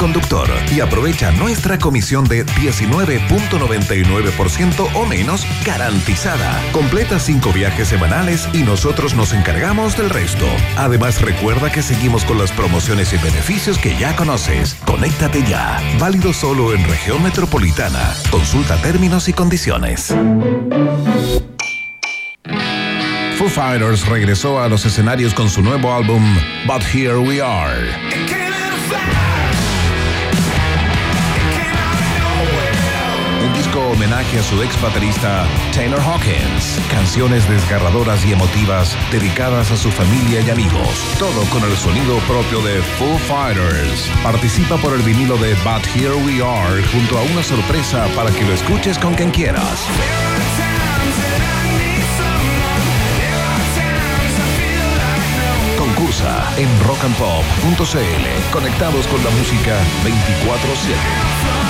conductor y aprovecha nuestra comisión de 19.99% o menos garantizada. Completa cinco viajes semanales y nosotros nos encargamos del resto. Además, recuerda que seguimos con las promociones y beneficios que ya conoces. Conéctate ya. Válido solo en región metropolitana. Consulta términos y condiciones. Foo Fighters regresó a los escenarios con su nuevo álbum But Here We Are. Homenaje a su ex baterista Taylor Hawkins. Canciones desgarradoras y emotivas dedicadas a su familia y amigos. Todo con el sonido propio de Foo Fighters. Participa por el vinilo de But Here We Are junto a una sorpresa para que lo escuches con quien quieras. Concursa en rockandpop.cl. Conectados con la música 24-7.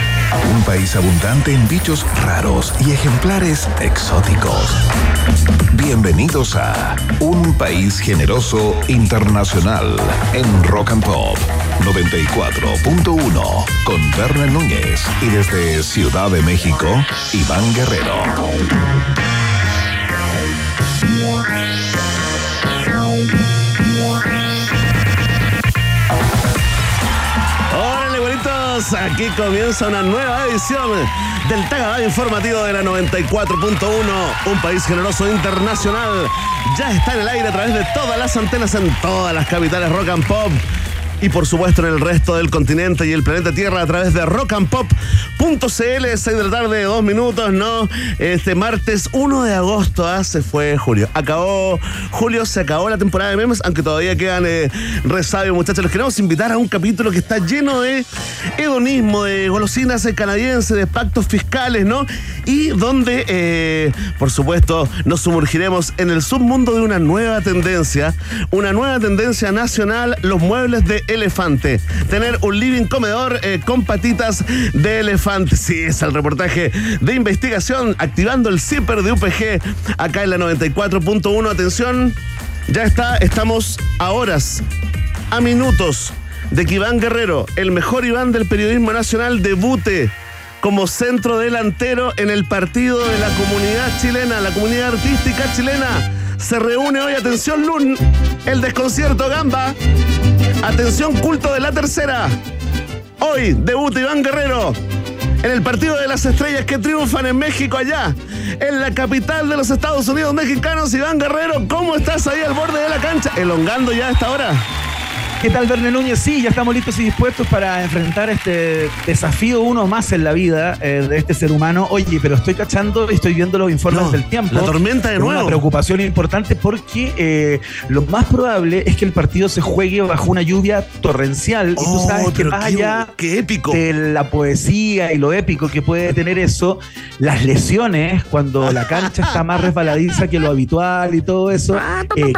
Un país abundante en bichos raros y ejemplares exóticos. Bienvenidos a Un País Generoso Internacional en Rock and Pop 94.1 con Berna Núñez y desde Ciudad de México, Iván Guerrero. Aquí comienza una nueva edición del Tagada Informativo de la 94.1, un país generoso internacional. Ya está en el aire a través de todas las antenas en todas las capitales rock and pop. Y por supuesto en el resto del continente y el planeta Tierra a través de rockandpop.cl, 6 de la tarde, dos minutos, ¿no? Este martes 1 de agosto, ah, se fue Julio. Acabó, Julio, se acabó la temporada de memes, aunque todavía quedan eh, resabios, muchachos. Les queremos invitar a un capítulo que está lleno de hedonismo, de golosinas canadienses, de pactos fiscales, ¿no? Y donde, eh, por supuesto, nos sumergiremos en el submundo de una nueva tendencia, una nueva tendencia nacional, los muebles de elefante. Tener un living comedor eh, con patitas de elefante. Sí, es el reportaje de investigación activando el zipper de UPG acá en la 94.1. Atención, ya está, estamos a horas, a minutos de que Iván Guerrero, el mejor Iván del periodismo nacional, debute como centro delantero en el partido de la comunidad chilena, la comunidad artística chilena. Se reúne hoy, atención Lun, el desconcierto Gamba. Atención culto de la tercera. Hoy debuta Iván Guerrero en el partido de las estrellas que triunfan en México allá, en la capital de los Estados Unidos mexicanos. Iván Guerrero, ¿cómo estás ahí al borde de la cancha? Elongando ya a esta hora. ¿Qué tal, Verne Núñez? Sí, ya estamos listos y dispuestos para enfrentar este desafío uno más en la vida eh, de este ser humano. Oye, pero estoy cachando y estoy viendo los informes No, del tiempo. la tormenta de nuevo. Una preocupación importante porque eh, lo más probable es que el partido se juegue bajo una lluvia torrencial. y tú Oh, sabes que pero más qué- allá qué épico. de la poesía y lo épico que puede tener eso, las lesiones, cuando la cancha está más resbaladiza que lo habitual y todo eso, eh,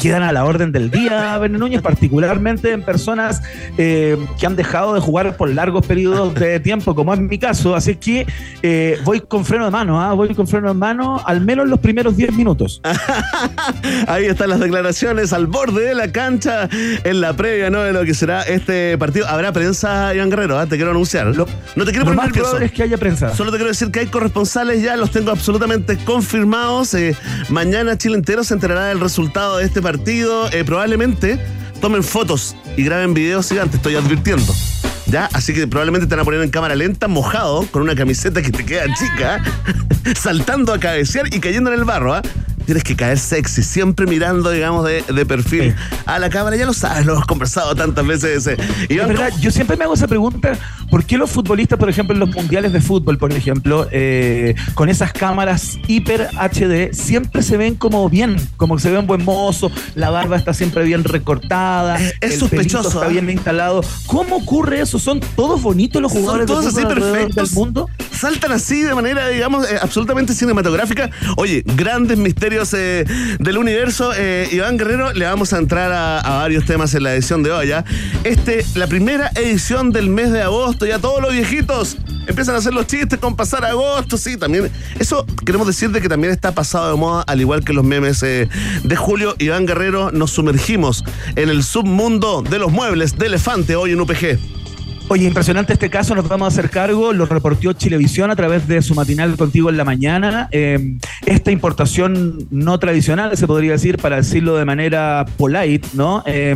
quedan a la orden del día, Verne Núñez, particularmente en personas eh, que han dejado de jugar por largos periodos de tiempo, como es mi caso. Así que eh, voy con freno de mano, ¿ah? voy con freno de mano al menos los primeros 10 minutos. Ahí están las declaraciones al borde de la cancha en la previa ¿no? de lo que será este partido. Habrá prensa, Iván Guerrero, ¿ah? te quiero anunciar. Lo- no te quiero Lo poner más probable es que haya prensa. Solo te quiero decir que hay corresponsales ya, los tengo absolutamente confirmados. Eh, mañana Chile entero se enterará del resultado de este partido. Eh, probablemente tomen fotos y graben videos gigantes, estoy advirtiendo. ¿Ya? Así que probablemente te van a poner en cámara lenta, mojado, con una camiseta que te queda chica, saltando a cabecear y cayendo en el barro, ¿ah? Tienes que caer sexy, siempre mirando, digamos, de, de perfil Sí. a la cámara. Ya lo sabes, lo hemos conversado tantas veces. eh. Es verdad, yo siempre me hago esa pregunta ¿Por qué los futbolistas, por ejemplo, en los mundiales de fútbol, por ejemplo, eh, con esas cámaras hiper HD, siempre se ven como bien, como que se ven buen mozo, la barba está siempre bien recortada, es, es el sospechoso, está ¿eh? bien instalado. ¿Cómo ocurre eso? ¿Son todos bonitos los jugadores Son todos de así fútbol perfectos. del mundo? Saltan así de manera, digamos, eh, absolutamente cinematográfica. Oye, grandes misterios eh, del universo. Eh, Iván Guerrero, le vamos a entrar a, varios temas en la edición de hoy. ¿ya? Este, la primera edición del mes de agosto, ya todos los viejitos empiezan a hacer los chistes con pasar agosto, sí, también. Eso queremos decir de que también está pasado de moda, al igual que los memes eh, de julio. Iván Guerrero, nos sumergimos en el submundo de los muebles de elefante hoy en UPG. Oye, impresionante este caso, nos vamos a hacer cargo, lo reportó Chilevisión a través de su matinal contigo en la mañana. Eh, esta importación no tradicional, se podría decir, para decirlo de manera polite, ¿no? Eh,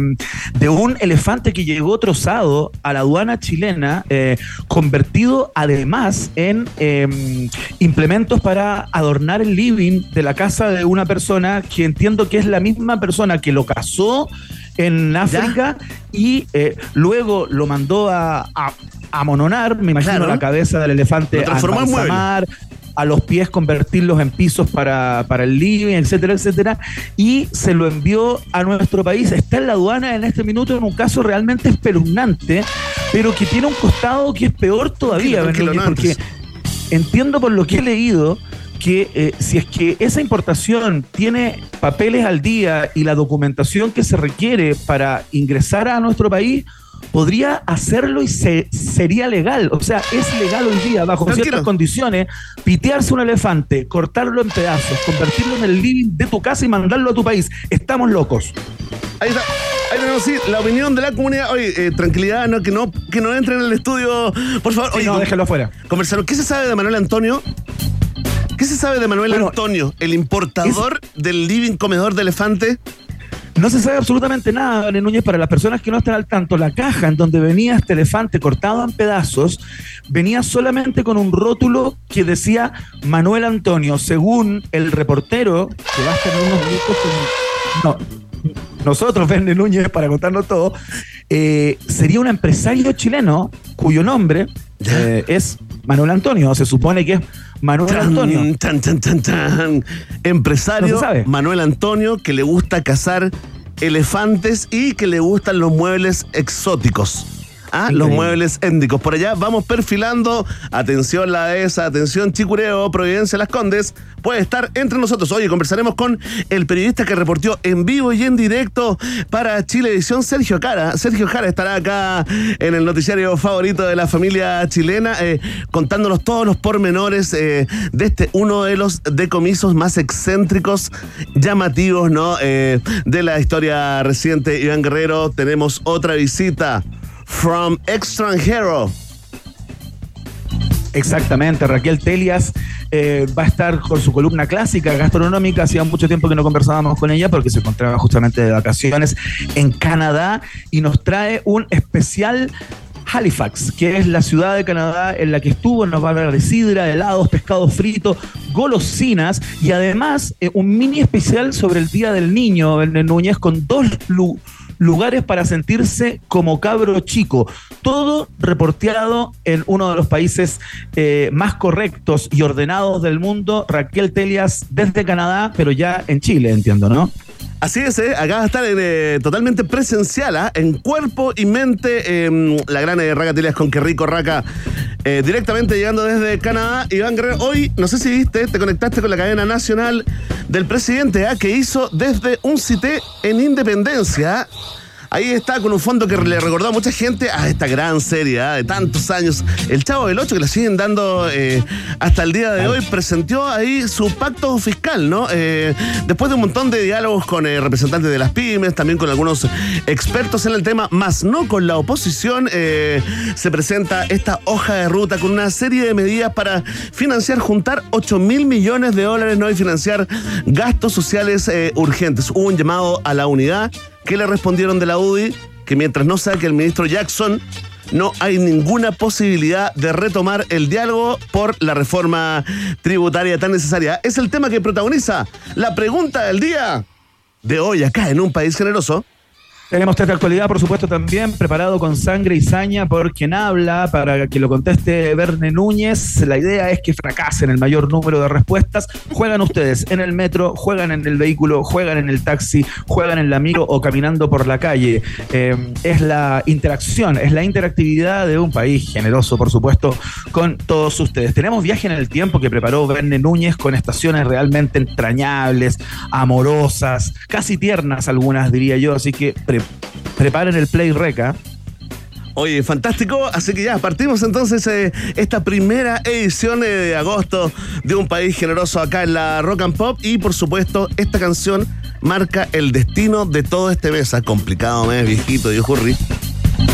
de un elefante que llegó trozado a la aduana chilena, eh, convertido además en eh, implementos para adornar el living de la casa de una persona que entiendo que es la misma persona que lo casó en África y eh, luego lo mandó a, a, a mononar, me imagino, Claro. la cabeza del elefante a embalsamar, a los pies convertirlos en pisos para, para el living, etcétera, etcétera, y se lo envió a nuestro país. Está en la aduana en este minuto en un caso realmente espeluznante, pero que tiene un costado que es peor todavía, Tranquilo, no porque entiendo por lo que he leído que eh, si es que esa importación tiene papeles al día y la documentación que se requiere para ingresar a nuestro país, podría hacerlo y se, sería legal. O sea, es legal hoy día, bajo ciertas condiciones, pitearse un elefante, cortarlo en pedazos, convertirlo en el living de tu casa y mandarlo a tu país. Estamos locos. Ahí está. Ahí tenemos, sí, la opinión de la comunidad. Oye, eh, tranquilidad, no, que no que no entren en el estudio, por favor. Sí, Oye, no, déjalo afuera. conversaron. ¿Qué se sabe de Manuel Antonio? ¿Qué se sabe de Manuel Bueno, Antonio, el importador del living comedor de elefante? No se sabe absolutamente nada, Daniel Núñez, para las personas que no están al tanto. La caja en donde venía este elefante cortado en pedazos venía solamente con un rótulo que decía Manuel Antonio, según el reportero, que va a estar en unos minutos con- No, nosotros, Verne Núñez, para contarnos todo, eh, sería un empresario chileno cuyo nombre eh, es Manuel Antonio. Se supone que es Manuel Antonio. Tan, tan, tan, tan. Empresario No. Manuel Antonio que le gusta cazar elefantes y que le gustan los muebles exóticos. Ah, los muebles étnicos. Por allá vamos perfilando. Atención la dehesa, atención Chicureo, Providencia Las Condes. Puede estar entre nosotros. Oye, conversaremos con el periodista que reportó en vivo y en directo para Chilevisión, Sergio Cara. Sergio Jara estará acá en el noticiario favorito de la familia chilena, eh, contándonos todos los pormenores eh, de este uno de los decomisos más excéntricos, llamativos, ¿no? Eh, de la historia reciente. Iván Guerrero, tenemos otra visita. From extranjero. Exactamente, Raquel Telias eh, va a estar con su columna clásica gastronómica. Hacía mucho tiempo que no conversábamos con ella porque se encontraba justamente de vacaciones en Canadá y nos trae un especial Halifax, que es la ciudad de Canadá en la que estuvo, nos va a hablar de sidra, helados, pescado frito, golosinas y además eh, un mini especial sobre el Día del Niño, en Núñez, con dos lugares para sentirse como cabro chico. Todo reporteado en uno de los países eh, más correctos y ordenados del mundo. Raquel Telias desde Canadá, pero ya en Chile, entiendo, ¿no? Así es, ¿eh? acá va a estar eh, totalmente presencial, ¿ah? en cuerpo y mente, eh, la gran eh, Raca con que rico Raca, eh, directamente llegando desde Canadá. Iván Guerrero, hoy, no sé si viste, te conectaste con la cadena nacional del presidente, ¿ah? que hizo desde un cité en Independencia. ¿Ah? Ahí está con un fondo que le recordó a mucha gente a esta gran serie ¿ah? de tantos años. El Chavo del Ocho, que la siguen dando eh, hasta el día de hoy, presentó ahí su pacto fiscal, ¿no? Eh, después de un montón de diálogos con eh, representantes de las pymes, también con algunos expertos en el tema, más no con la oposición, se presenta esta hoja de ruta con una serie de medidas para financiar, juntar 8 mil millones de dólares, ¿no? Y financiar gastos sociales urgentes. Hubo un llamado a la unidad que le respondieron de la UDI que mientras no saque el ministro Jackson, no hay ninguna posibilidad de retomar el diálogo por la reforma tributaria tan necesaria. Es el tema que protagoniza la pregunta del día de hoy acá en un país generoso. Tenemos test de actualidad, por supuesto, también preparado con sangre y saña por quien habla, para que lo conteste Verne Núñez. La idea es que fracasen el mayor número de respuestas. Juegan ustedes en el metro, juegan en el vehículo, juegan en el taxi, juegan en el amigo o caminando por la calle. Eh, es la interacción, es la interactividad de un país generoso, por supuesto, con todos ustedes. Tenemos viaje en el tiempo que preparó Verne Núñez con estaciones realmente entrañables, amorosas, casi tiernas algunas, diría yo. Así que preparen el play reca. Oye, fantástico. Así que ya, partimos entonces eh, esta primera edición eh, de agosto de Un País Generoso acá en la Rock and Pop. Y por supuesto, esta canción marca el destino de todo este mes. Ah, complicado mes, viejito, y Hurry.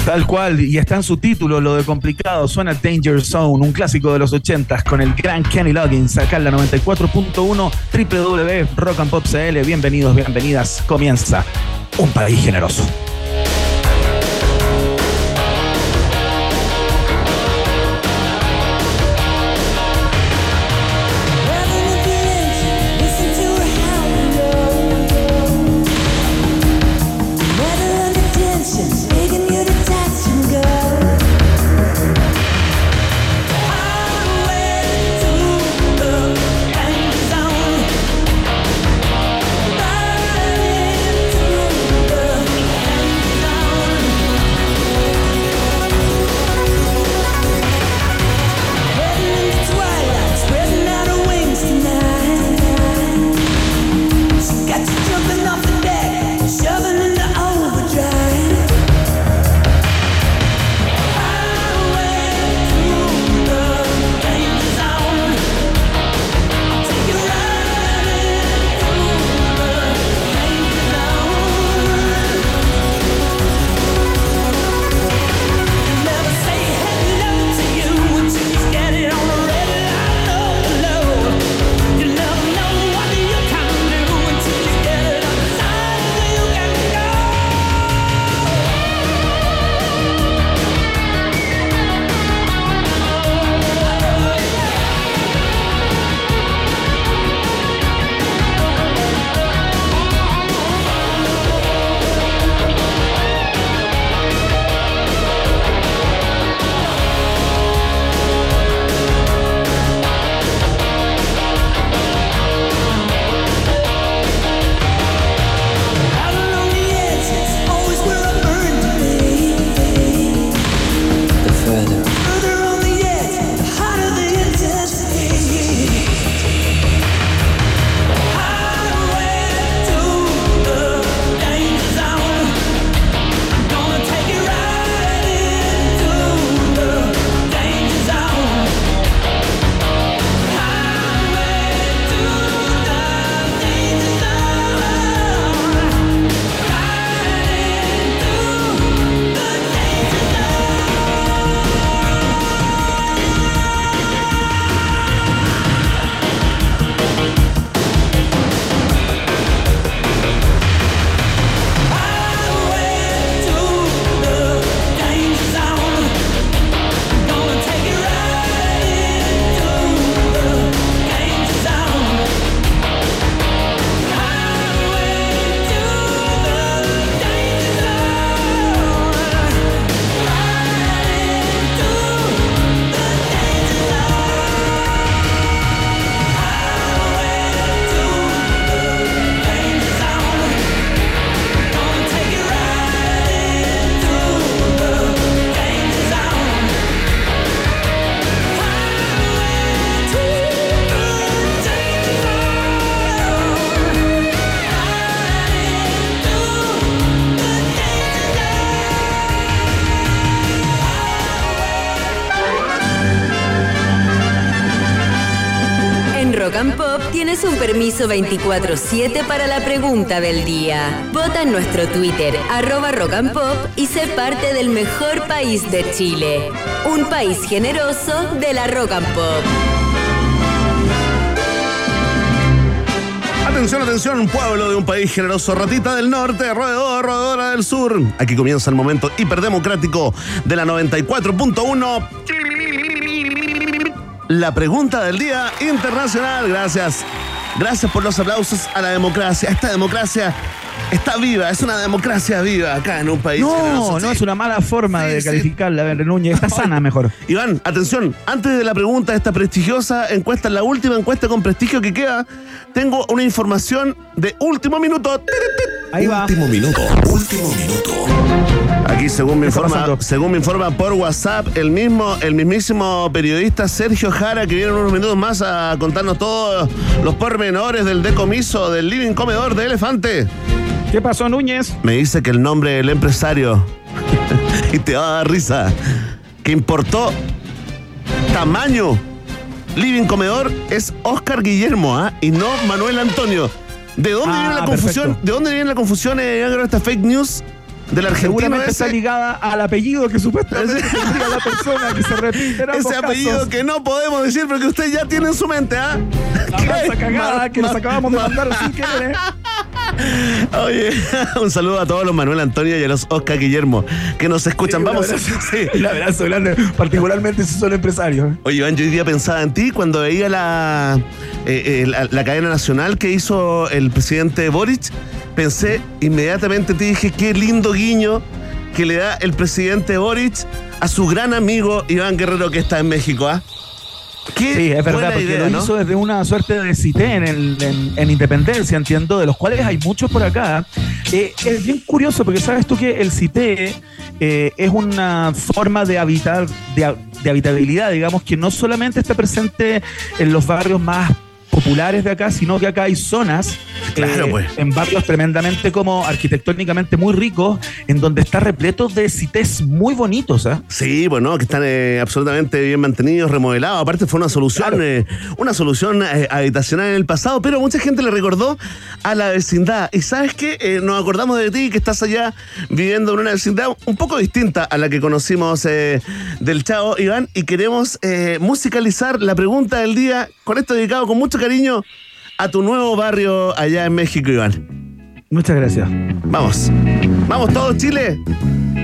Tal cual, y está en su título, lo de complicado, suena Danger Zone, un clásico de los ochentas con el gran Kenny Loggins, acá en la 94.1 www Rock and Pop CL. Bienvenidos, bienvenidas, comienza un país generoso. Un permiso 24-7 para la pregunta del día. Vota en nuestro Twitter, arroba rock and pop, y sé parte del mejor país de Chile. Un país generoso de la rock and pop. Atención, atención, pueblo de un país generoso, ratita del norte, roedor, roedora del sur. Aquí comienza el momento hiperdemocrático de la 94.1. La pregunta del día internacional. Gracias Gracias por los aplausos a la democracia, esta democracia está viva, es una democracia viva acá en un país. No, no es una mala forma de calificarla, ver, Núñez. Está sana mejor. Iván, atención, antes de la pregunta de esta prestigiosa encuesta, la última encuesta con prestigio que queda, tengo una información de último minuto. Ahí va. Último minuto, último minuto. Aquí, según me informa, según me informa por WhatsApp, el mismo, el mismísimo periodista Sergio Jara, que viene unos minutos más a contarnos todos los pormenores del decomiso del living comedor de elefante. ¿Qué pasó, Núñez? Me dice que el nombre del empresario, y te va a dar risa, que importó tamaño living comedor es Oscar Guillermo, ¿ah? Y no Manuel Antonio. ¿De dónde viene la ah, confusión? ¿De dónde viene la confusión, eh, esta fake news? De la Argentina está ligada al apellido que supuestamente tendría la persona que se repite Ese apellido que no podemos decir porque usted ya tiene en su mente, ¿ah? La cagada que nos acabamos de mandar sin querer. Oye, un saludo a todos los Manuel Antonio y a los Oscar Guillermo que nos escuchan. Vamos. sí. Un abrazo grande, particularmente si son empresarios. Oye, Iván, yo hoy día pensaba en ti cuando veía la, eh, eh, la, cadena nacional que hizo el presidente Boric. Pensé inmediatamente, te dije, qué lindo guiño que le da el presidente Boric a su gran amigo Iván Guerrero que está en México. ¿ah? sí, es verdad, porque lo hizo desde una suerte de cité en, Independencia, entiendo, de los cuales hay muchos por acá. Eh, es bien curioso porque sabes tú que el cité eh, es una forma de habitar, de, de habitabilidad, digamos, que no solamente está presente en los barrios más populares de acá, sino que acá hay zonas claro, eh, pues. en barrios tremendamente como arquitectónicamente muy ricos, en donde está repleto de cités muy bonitos. ¿eh? Sí, bueno, que están eh, absolutamente bien mantenidos, remodelados. Aparte fue una solución, eh, una solución habitacional en el pasado, pero mucha gente le recordó a la vecindad. Y sabes qué, nos acordamos de ti que estás allá viviendo en una vecindad un poco distinta a la que conocimos del Chavo Iván y queremos musicalizar la pregunta del día con esto dedicado con mucho cariño a tu nuevo barrio allá en México, Iván. Muchas gracias. Vamos. Vamos todos, Chile.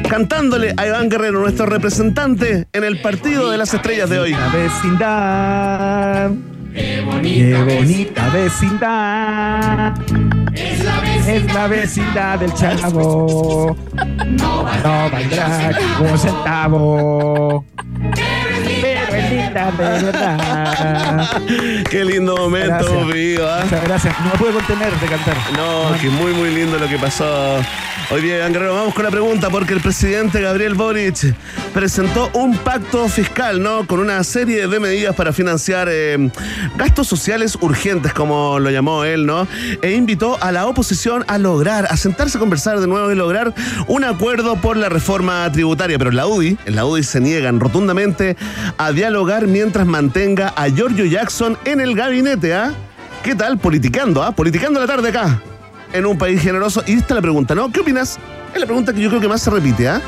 Cantándole a Iván Guerrero, nuestro representante en el partido de las estrellas de hoy. La vecindad. Qué bonita, vecindad. Es la vecindad. del chavo. No valdrá un centavo verdad. Qué lindo momento, viva. Muchas gracias. No me pude contener de cantar. No, que muy, muy lindo lo que pasó. Hoy día, Guerrero, vamos con la pregunta, porque el presidente Gabriel Boric presentó un pacto fiscal, ¿no? Con una serie de medidas para financiar eh, gastos sociales urgentes, como lo llamó él, ¿no? E invitó a la oposición a lograr, a sentarse a conversar de nuevo y lograr un acuerdo por la reforma tributaria. Pero en la UDI, en la UDI se niegan rotundamente a dialogar mientras mantenga a Giorgio Jackson en el gabinete, ¿ah? ¿Qué tal? Politicando, ¿ah? Politicando la tarde acá, en un país generoso. Y esta es la pregunta, ¿no? ¿Qué opinas? Es la pregunta que yo creo que más se repite, ¿ah?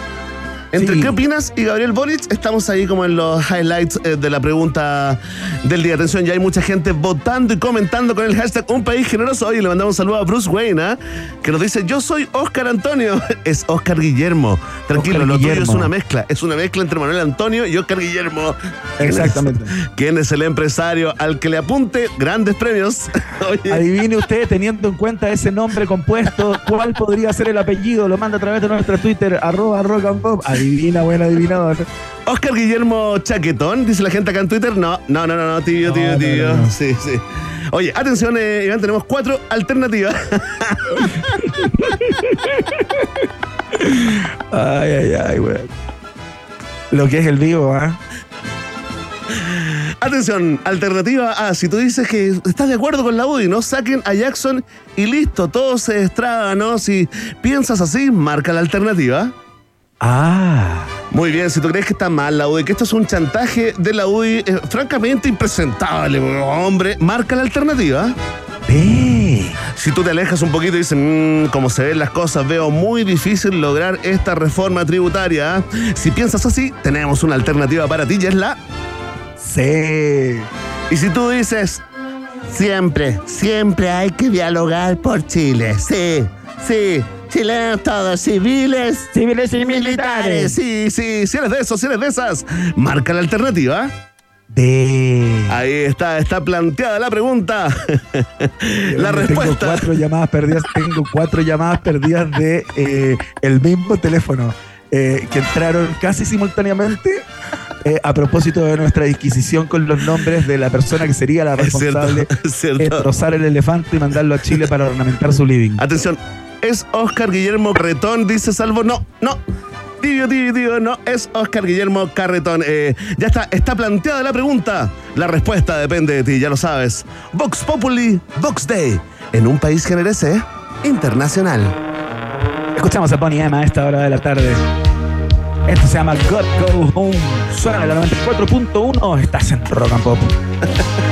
Entre qué opinas y Gabriel Boric, estamos ahí como en los highlights eh, de la pregunta del día. Atención, ya hay mucha gente votando y comentando con el hashtag Un País Generoso. Hoy le mandamos un saludo a Bruce Wayne, ¿ah? que nos dice, yo soy Oscar Antonio. Es Oscar Guillermo. Tranquilo, lo tuyo es una mezcla. Es una mezcla entre Manuel Antonio y Oscar Guillermo. Exactamente. ¿Quién es el empresario al que le apunte grandes premios? Adivine usted, teniendo en cuenta ese nombre compuesto, ¿cuál podría ser el apellido? Lo manda a través de nuestra Twitter, arroba rock and pop. Adivina, buen adivinador. Oscar Guillermo Chaquetón, dice la gente acá en Twitter. No, no, no, no, no tibio, tibio, tibio. Sí, sí. Oye, atención, eh, Iván, tenemos cuatro alternativas. ay, ay, ay, güey. Lo que es el vivo, ¿ah? Atención, alternativa A. Si tú dices que estás de acuerdo con la UDI, no saquen a Jackson y listo, todo se destraba, ¿no? Si piensas así, marca la alternativa. Ah. Muy bien, si tú crees que está mal la UDI, que esto es un chantaje de la UDI, eh, francamente impresentable, hombre, marca la alternativa. Si tú te alejas un poquito y dices, mmm, como se ven las cosas, veo muy difícil lograr esta reforma tributaria. Si piensas así, tenemos una alternativa para ti y es la. Sí. Y si tú dices, siempre, siempre hay que dialogar por Chile. Sí, sí chilenos todos, civiles. Civiles y militares. Sí, sí, si eres de esos, si eres de esas, marca la alternativa. D. Ahí está, está planteada la pregunta. la respuesta. Tengo cuatro llamadas perdidas, tengo cuatro llamadas perdidas de eh, el mismo teléfono. Eh, que entraron casi simultáneamente eh, a propósito de nuestra disquisición con los nombres de la persona que sería la responsable de trozar el elefante y mandarlo a Chile para ornamentar su living. Atención, ¿es Oscar Guillermo Carretón? Dice Salvo. No, no. Tío, tío, tío, no, es Oscar Guillermo Carretón. Eh, ya está, está planteada la pregunta. La respuesta depende de ti, ya lo sabes. Vox Populi, Vox Day. En un país generese internacional. Escuchamos a Bonnie Emma a esta hora de la tarde. Esto se llama God Go Home. Suena la 94.1. Estás en Rock and Pop.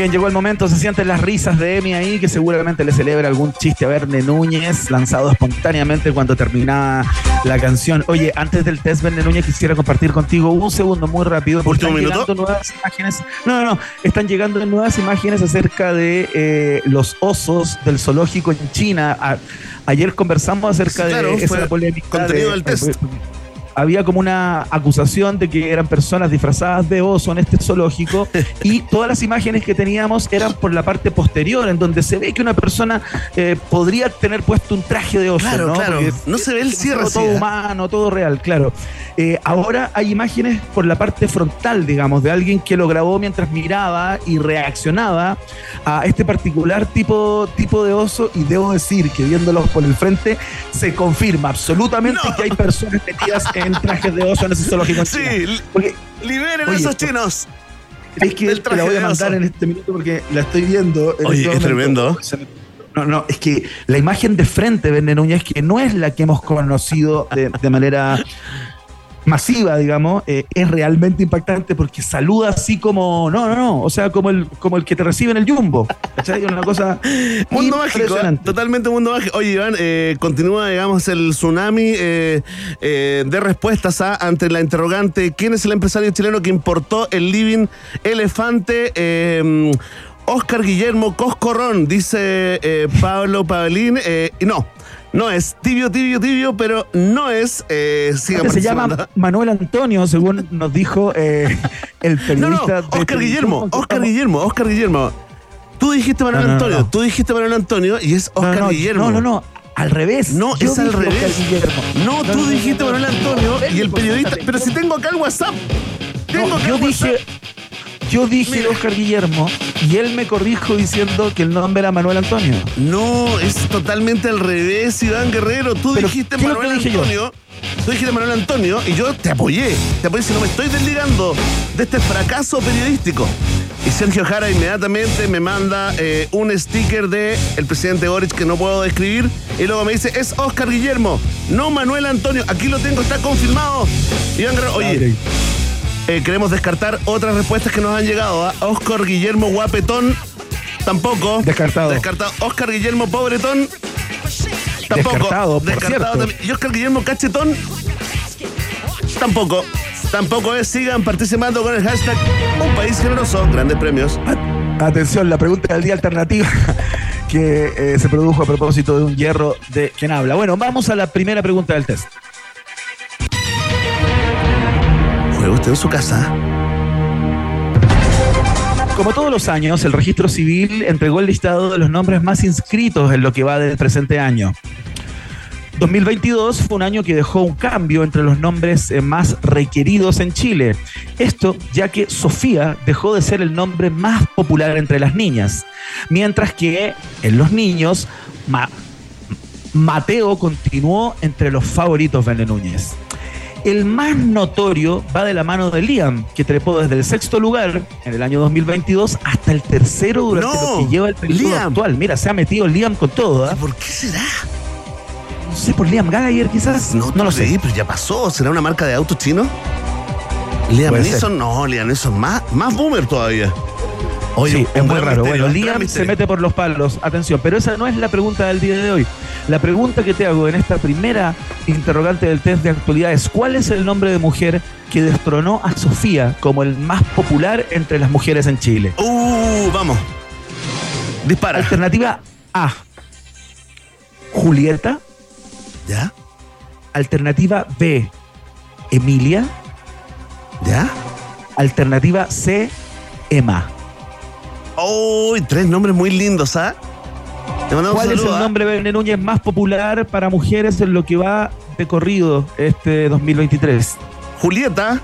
bien, llegó el momento, se sienten las risas de Emi ahí, que seguramente le celebra algún chiste a Verne Núñez, lanzado espontáneamente cuando terminaba la canción. Oye, antes del test, Verne Núñez, quisiera compartir contigo un segundo muy rápido. Porque están llegando nuevas imágenes. No, no, no. Están llegando nuevas imágenes acerca de eh, los osos del zoológico en China. ayer conversamos acerca de esa polémica. Contenido del test. Había como una acusación de que eran personas disfrazadas de oso en este zoológico y todas las imágenes que teníamos eran por la parte posterior, en donde se ve que una persona eh, podría tener puesto un traje de oso. Claro, ¿no? claro. Porque No se ve el cierre. todo, ¿eh? humano, todo real, claro. Eh, ahora hay imágenes por la parte frontal, digamos, de alguien que lo grabó mientras miraba y reaccionaba a este particular tipo, tipo de oso y debo decir que viéndolos por el frente se confirma absolutamente No. que hay personas metidas en trajes de oso en ese zoológico. en Sí, Porque liberen a esos chinos. es que te la voy a de mandar en este minuto porque la estoy viendo. en Oye, este es tremendo. No, no, es que la imagen de frente, Verne Núñez, que no es la que hemos conocido de, de manera masiva, digamos, eh, es realmente impactante porque saluda así como, no, no, no, o sea, como el, como el que te recibe en el jumbo. ¿Cachai? Una cosa Mundo mágico, ¿eh? totalmente mundo mágico. Oye, Iván, eh, continúa, digamos, el tsunami eh, de respuestas a, ante la interrogante: ¿quién es el empresario chileno que importó el living elefante? Oscar Guillermo Coscorrón, dice Pablo Pavelín. y no, no es tibio, tibio, tibio, pero no es. Eh, Este se llama Manuel Antonio, según nos dijo eh, el No, no, periodista. de Oscar Guillermo, Oscar Guillermo, Oscar Guillermo. Tú dijiste Manuel No, no, no, Antonio, no. tú dijiste Manuel Antonio y es No, Oscar no, Guillermo. No, no, no. Al revés. No, Yo es al revés. No, tú dijiste no, no, Manuel no, Antonio no, y el no, periodista. Pero si tengo acá el WhatsApp. Tengo No, acá yo el dije. Yo dije Mira. Oscar Guillermo y él me corrijo diciendo que el nombre era Manuel Antonio. No, es totalmente al revés, Iván Guerrero. Tú Pero, dijiste ¿qué es lo que Manuel dije yo? Antonio. Tú dijiste Manuel Antonio y yo te apoyé. Te apoyé si no me estoy desligando de este fracaso periodístico. Y Sergio Jara inmediatamente me manda eh, un sticker de el presidente Boric que no puedo describir. Y luego me dice, es Oscar Guillermo, no Manuel Antonio. Aquí lo tengo, está confirmado. Iván Guerrero, oye, eh, queremos descartar otras respuestas que nos han llegado. ¿ah? Oscar Guillermo Guapetón, tampoco. Descartado. Descartado. Oscar Guillermo Pobretón, tampoco. Descartado, por cierto. también. Y Oscar Guillermo Cachetón, tampoco. Tampoco es. Sigan participando con el hashtag Un País Generoso. Grandes premios. Atención, la pregunta del día alternativa que eh, se produjo a propósito de un hierro de quien habla. Bueno, vamos a la primera pregunta del test. Usted en su casa. Como todos los años, el registro civil entregó el listado de los nombres más inscritos en lo que va del presente año. 2022 fue un año que dejó un cambio entre los nombres eh, más requeridos en Chile. Esto ya que Sofía dejó de ser el nombre más popular entre las niñas, mientras que en los niños Ma- Mateo continuó entre los favoritos de Núñez. El más notorio va de la mano de Liam, que trepó desde el sexto lugar en el año 2022 hasta el tercero durante No, lo que lleva el periodo Liam. actual. Mira, se ha metido Liam con todo. ¿ah? ¿Por qué será? No sé, por Liam Gallagher quizás. No, No, lo sé. Sí, pero ya pasó. ¿Será una marca de autos chino? Liam. Neeson, no, Liam Neeson, más, más boomer todavía. Oye, sí, es muy raro. misterio, Bueno, Liam se mete por los palos. Atención, pero esa no es la pregunta del día de hoy. La pregunta que te hago en esta primera interrogante del test de actualidad es: ¿cuál es el nombre de mujer que destronó a Sofía como el más popular entre las mujeres en Chile? Uh, vamos. Dispara. Alternativa A: Julieta. ¿Ya? Alternativa B: Emilia. ¿Ya? Alternativa C: Emma. Uy, tres nombres muy lindos, ¿ah? ¿Cuál es el ¿ah? nombre Verne Núñez más popular para mujeres en lo que va de corrido este 2023? Julieta,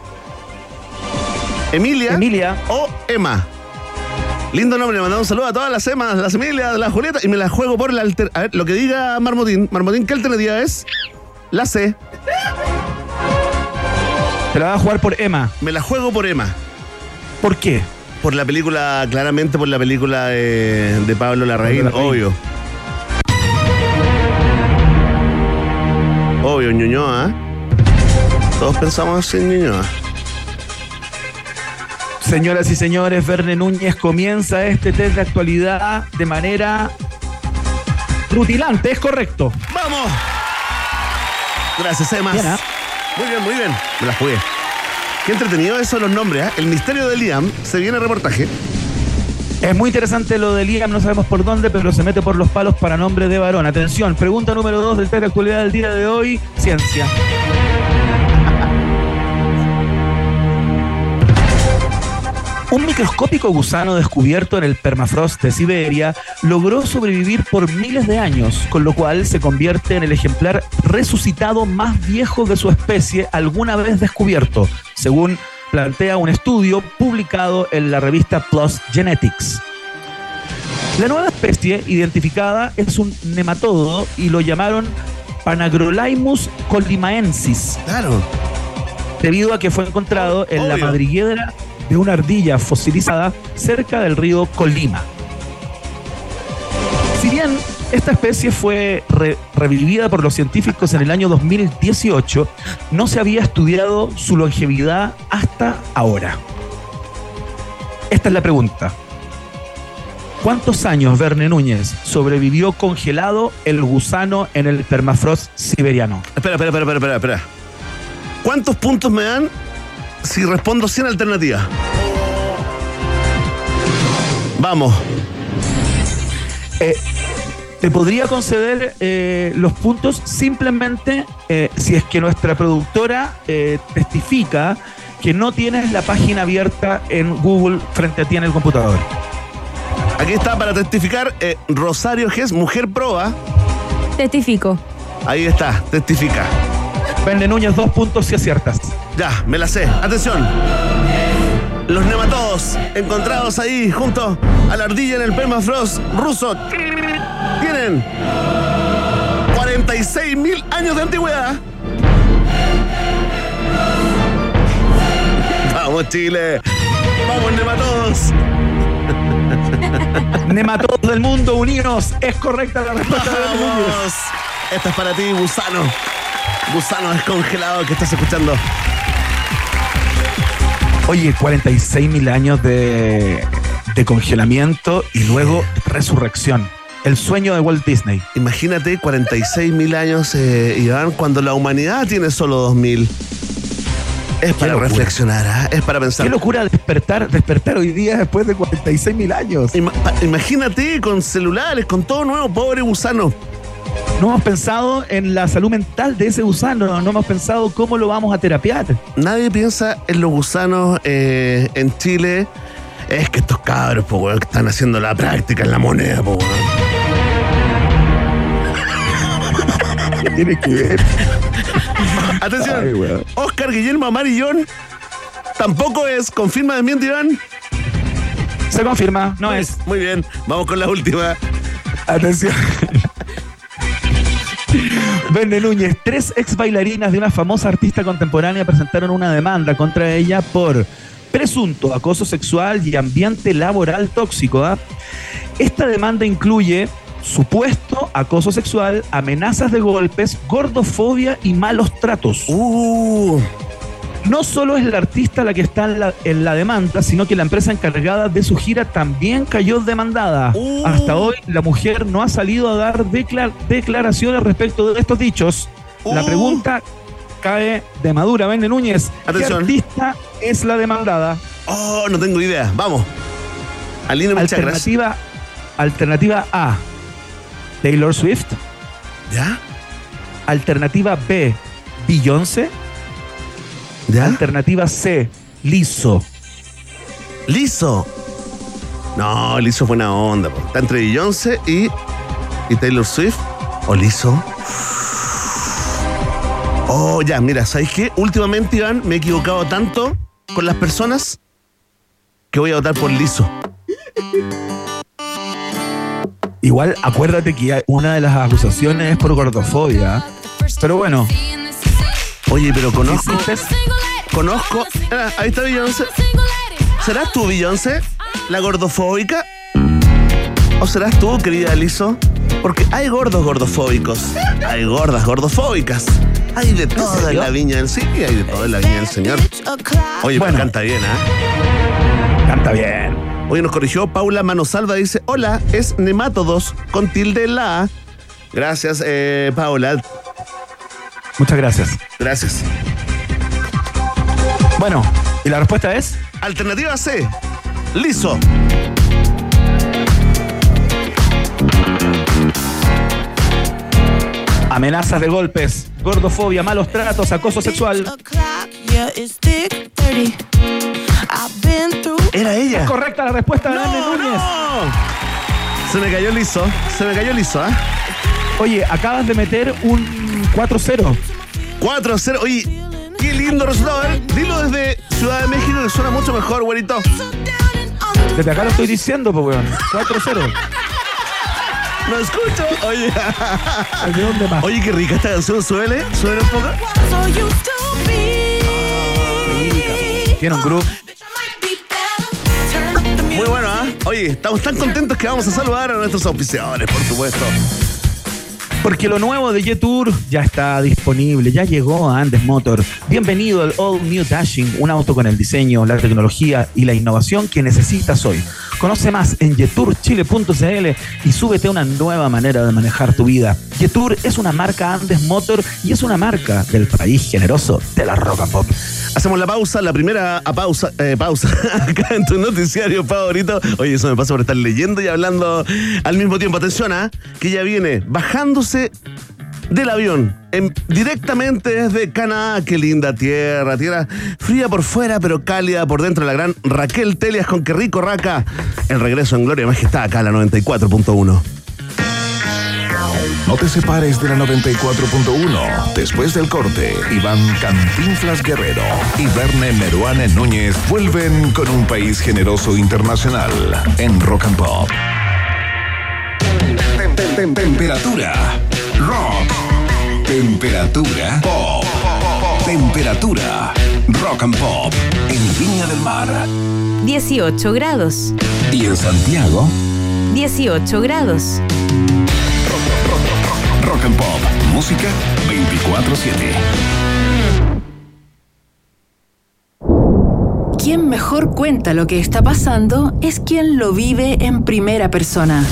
Emilia, Emilia. o Emma. Lindo nombre, le mandamos un saludo a todas las Emas, las Emilias, las Julieta y me la juego por la alter... A ver, lo que diga Marmotín. Marmotín, ¿qué alternativa es? La C. Te la va a jugar por Emma. Me la juego por Emma. ¿Por qué? Por la película, claramente por la película de, de Pablo Larraín, Pablo Larraín. obvio. Obvio, Ñuñoa. ¿eh? Todos pensamos en Ñuñoa. Señoras y señores, Verne Núñez comienza este test de actualidad de manera rutilante, es correcto. ¡Vamos! Gracias, Emma. Bien, ¿ah? Muy bien, muy bien. Me la jugué. Qué entretenido eso los nombres, ¿ah? El misterio de Liam se viene reportaje. Es muy interesante lo de Liam, no sabemos por dónde, pero se mete por los palos para nombre de varón. Atención, pregunta número dos del test de actualidad del día de hoy, ciencia. Un microscópico gusano descubierto en el permafrost de Siberia logró sobrevivir por miles de años, con lo cual se convierte en el ejemplar resucitado más viejo de su especie alguna vez descubierto, según plantea un estudio publicado en la revista Plus Genetics. La nueva especie identificada es un nematodo y lo llamaron Panagrolaimus colimaensis. Claro. Debido a que fue encontrado en la madriguera de una ardilla fosilizada cerca del río Colima. Si bien esta especie fue revivida por los científicos en el año 2018, no se había estudiado su longevidad hasta ahora. Esta es la pregunta. ¿Cuántos años, Verne Núñez, sobrevivió congelado el gusano en el permafrost siberiano? Espera, espera, espera, espera, espera. ¿Cuántos puntos me dan si respondo sin alternativa? Vamos. Eh, te podría conceder eh, los puntos simplemente eh, si es que nuestra productora testifica que no tienes la página abierta en Google frente a ti en el computador. Aquí está para testificar Rosario Gess, mujer proba. Testifico. Ahí está, testifica. Vende Núñez, dos puntos si aciertas. Ya, me la sé. Atención. Los nematodos encontrados ahí junto a la ardilla en el permafrost ruso tienen 46 mil años de antigüedad. Vamos, Chile. Vamos, nematodos. Nematodos del mundo, unidos. Es correcta la respuesta Vamos. Esta es para ti, gusano gusano descongelado que estás escuchando. Oye, 46 mil años de, congelamiento y luego resurrección. El sueño de Walt Disney. Imagínate 46 mil años, eh, Iván, cuando la humanidad tiene solo 2 mil. Es para reflexionar, ¿ah? es para pensar. Qué locura despertar, despertar hoy día después de 46 mil años. imagínate con celulares, con todo nuevo, pobre gusano. No hemos pensado en la salud mental de ese gusano, no hemos pensado cómo lo vamos a terapiar. Nadie piensa en los gusanos eh, en Chile. Es que estos cabros, po, que están haciendo la práctica en la moneda, po, ¿Qué tiene que ver? Atención, Oscar Guillermo Amarillón tampoco es. Confirma de miente, Iván. Se confirma, no es. Muy bien, vamos con la última. Atención. Verne Núñez, tres ex bailarinas de una famosa artista contemporánea presentaron una demanda contra ella por presunto acoso sexual y ambiente laboral tóxico. ¿ah? Esta demanda incluye supuesto acoso sexual, amenazas de golpes, gordofobia y malos tratos. Uh no solo es la artista la que está en la, demanda, sino que la empresa encargada de su gira también cayó demandada. Uh. Hasta hoy la mujer no ha salido a dar declaraciones respecto de estos dichos. La uh. pregunta cae de madura, Vende Núñez. ¿Qué artista es la demandada? Oh, no tengo idea. Vamos. alternativa, alternativa A, Taylor Swift. ¿Ya? Alternativa B, Beyoncé. Alternativa C, liso. Liso. No, liso es buena onda. Está entre Beyoncé y, y Taylor Swift. ¿O liso? Oh, ya, mira, ¿sabes qué? Últimamente, Iván, me he equivocado tanto con las personas que voy a votar por liso. Igual, acuérdate que una de las acusaciones es por gordofobia. Pero bueno, Oye, pero conozco. Conozco. Ah, ahí está Beyoncé. ¿Serás tú, Beyoncé? ¿La gordofóbica? ¿O serás tú, querida Aliso? Porque hay gordos gordofóbicos. Hay gordas gordofóbicas. Hay de todo en la viña del sí, hay de todo en la viña del señor. Oye, bueno, canta bien, ¿eh? Canta bien. Oye, nos corrigió Paula Manosalva, dice, hola, es nemátodos con tilde la. Gracias, eh, Paula. Muchas gracias. Gracias. Bueno, ¿y la respuesta es? Alternativa C. Liso. Amenazas de golpes, gordofobia, malos tratos, acoso sexual. Era ella. Es correcta la respuesta de Dani Núñez. no. Se me cayó liso. Se me cayó liso, ¿ah? Oye, acabas de meter un 4-0. 4-0. Oye, qué lindo resultado. A ver, dilo desde Ciudad de México que suena mucho mejor, güerito. Desde acá lo estoy diciendo, pues, weón. 4-0. No escucho. Oye. ¿De dónde más? Oye, qué rica esta canción. Suele, suele un poco. Tiene un groove. Muy bueno, ¿ah? Oye, estamos tan contentos que vamos a saludar a nuestros auspiciadores, por supuesto. Porque lo nuevo de Jetour ya está disponible, ya llegó a Andes Motor. Bienvenido al All New Dashing, un auto con el diseño, la tecnología y la innovación que necesitas hoy. Conoce más en jeturchile.cl y súbete a una nueva manera de manejar tu vida. Jetour es una marca Andes Motor y es una marca del país generoso de la rock and pop. Hacemos la pausa, la primera pausa, eh, pausa acá en tu noticiario favorito. Oye, eso me pasa por estar leyendo y hablando al mismo tiempo. Atención, ¿ah? que ya viene bajándose del avión en- directamente desde Canadá. Qué linda tierra, tierra fría por fuera, pero cálida por dentro. La gran Raquel Telias con Qué rico raca. El regreso en Gloria y Majestad acá a la 94.1. No te separes de la 94.1. Después del corte, Iván Cantinflas Guerrero y Verne Meruane Núñez vuelven con un país generoso internacional en Rock and Pop. Tem- tem- tem- Temperatura. Rock. Temperatura. Pop. Temperatura. Rock and Pop. En Viña del Mar. 18 grados. Y en Santiago. 18 grados. Rock and Pop. Música 24-7. Quien mejor cuenta lo que está pasando es quien lo vive en primera persona.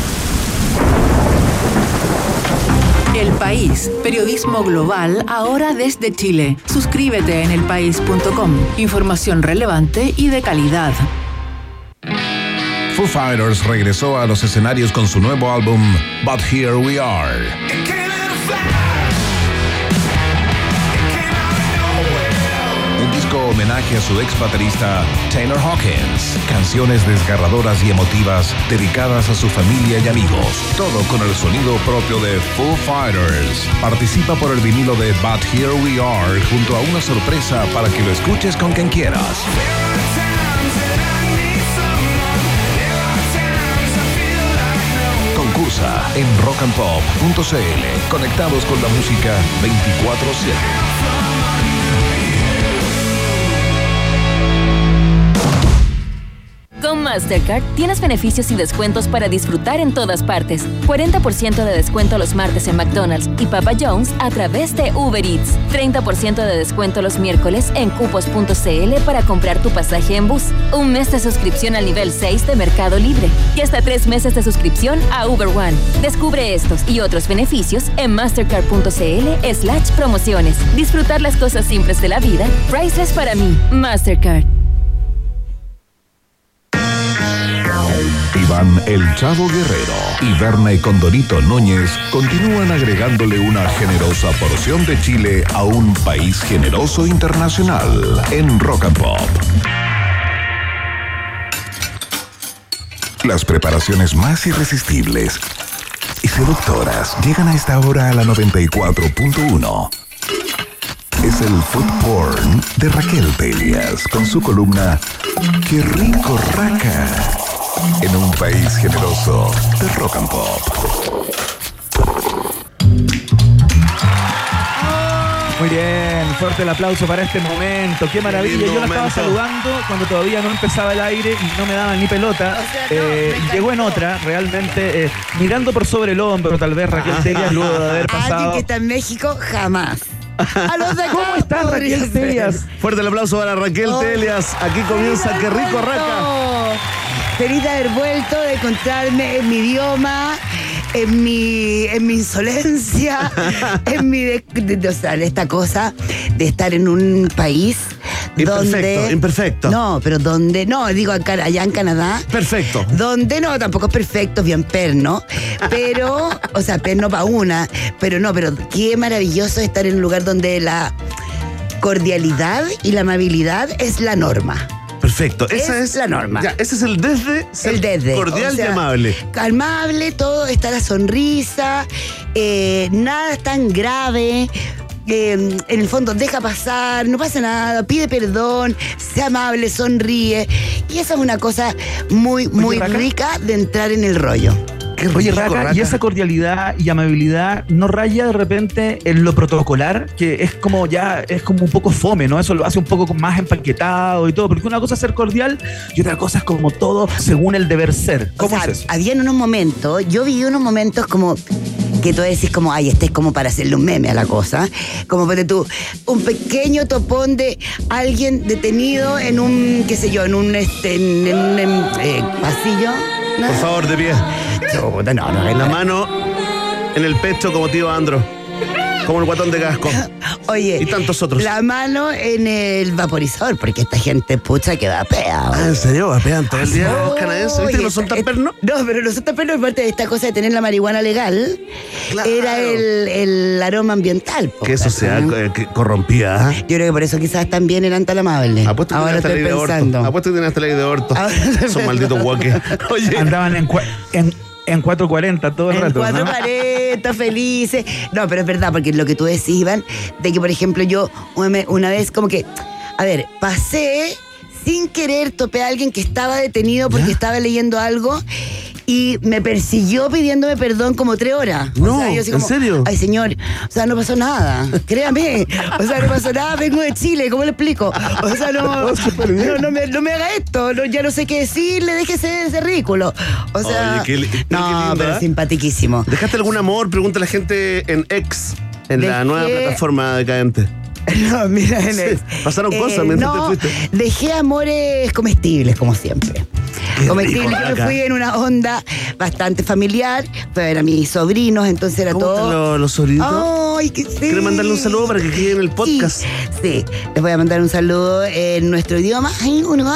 El País, periodismo global ahora desde Chile. Suscríbete en elpaís.com. Información relevante y de calidad. Foo Fighters regresó a los escenarios con su nuevo álbum But Here We Are. Homenaje a su ex baterista Taylor Hawkins. Canciones desgarradoras y emotivas dedicadas a su familia y amigos. Todo con el sonido propio de Foo Fighters. Participa por el vinilo de But Here We Are junto a una sorpresa para que lo escuches con quien quieras. Concursa en rockandpop.cl. Conectados con la música 24-7. Con Mastercard tienes beneficios y descuentos para disfrutar en todas partes. 40% de descuento los martes en McDonald's y Papa John's a través de Uber Eats. 30% de descuento los miércoles en cupos.cl para comprar tu pasaje en bus. Un mes de suscripción al nivel 6 de Mercado Libre. Y hasta tres meses de suscripción a Uber One. Descubre estos y otros beneficios en mastercard.cl slash promociones. Disfrutar las cosas simples de la vida. Priceless para mí. Mastercard. El Chavo Guerrero y Verne Condorito Núñez continúan agregándole una generosa porción de Chile a un país generoso internacional en Rock and Pop. Las preparaciones más irresistibles y seductoras llegan a esta hora a la 94.1. Es el food porn de Raquel Telias con su columna Qué rico raca en un país generoso de rock and pop. Muy bien, fuerte el aplauso para este momento. Qué maravilla. Yo la estaba saludando cuando todavía no empezaba el aire y no me daban ni pelota. Eh, llegó en otra, realmente, eh, mirando por sobre el hombro, tal vez Raquel Telias, luego de haber Alguien pasado. que está en México, jamás. A los de acá ¿Cómo estás, Raquel. Telias? Fuerte el aplauso para Raquel Oh. Telias. Aquí comienza ¡Feliz Qué rico raca. Feliz de haber vuelto, de encontrarme en mi idioma, en mi, en mi insolencia, en mi. de- de- o sea, esta cosa de estar en un país Imperfecto, donde. imperfecto. No, pero donde. No, digo acá- allá en Canadá. Perfecto. Donde no, tampoco es perfecto, bien perno. Pero, o sea, perno para una. Pero no, pero qué maravilloso estar en un lugar donde la cordialidad y la amabilidad es la norma. Perfecto. Esa Es es, la norma. Ya, ese es el desde. ser El desde. Cordial o sea, y amable. Amable, todo, está la sonrisa, eh, nada es tan grave. eh, en el fondo, deja pasar, no pasa nada, pide perdón, sea amable, sonríe. Y esa es una cosa muy, muy rica de entrar en el rollo. Qué Oye, Raca. y esa cordialidad y amabilidad no raya de repente en lo protocolar, que es como ya, es como un poco fome, ¿no? Eso lo hace un poco más empaquetado y todo, porque una cosa es ser cordial y otra cosa es como todo según el deber ser. O ¿Cómo sea, es eso? había unos momentos, yo viví unos momentos como que tú decís como, ay, este es como para hacerle un meme a la cosa. Como ponte tú, un pequeño topón de alguien detenido en un, qué sé yo, en un, este, en, en un eh, pasillo. ¿no? Por favor, de pie. Chuta, no, no, En la no. mano, en el pecho, como tío Andro. Como el guatón de casco. Oye, y tantos otros. la mano en el vaporizador, porque esta gente pucha que va pea. Ah, ¿en serio? ¿Vapean todo el día Oh, los canadienses? ¿Viste que no son tan Oye, pernos? No, pero no son tan pernos, aparte de esta cosa de tener la marihuana legal, Claro. era el, el aroma ambiental. po, Que eso sea eh, que corrompida. ¿ah? Yo creo que por eso quizás también eran tan amables. Apuesto que Ahora estoy ley de aborto. pensando. Apuesto que tiene hasta ley de. Ahora- Son malditos guaques. Oye, Andaban en, en 440 todo el En rato. ¿no? 440, felices. No, pero es verdad, porque lo que tú decís, Iván, de que, por ejemplo, yo una vez como que, a ver, pasé sin querer, topé a alguien que estaba detenido porque estaba leyendo algo y me persiguió pidiéndome perdón como tres horas. No, yo así ¿en serio? Ay, señor, o sea, no pasó nada. Créame. O sea, no pasó nada, vengo de Chile, ¿cómo le explico? O sea, no, no, no me, no me haga esto, no, ya no sé qué decirle, déjese de ese ridículo. O sea, Oye, qué no, lindo, pero ¿eh? simpatiquísimo. ¿dejaste algún amor? Pregunta a la gente en X, en la nueva plataforma decadente. No, mira, en Sí, el- pasaron cosas mientras no, te fuiste. Dejé amores comestibles, como siempre. Qué comestibles. rico, Yo me fui en una onda bastante familiar. Ver a mis sobrinos, entonces era ¿Cómo todo. están los, los sobrinos? Ay, que sí. ¿Quiere mandarle un saludo para que quede en el podcast? Sí, sí. les voy a mandar un saludo en nuestro idioma. Ay, uno,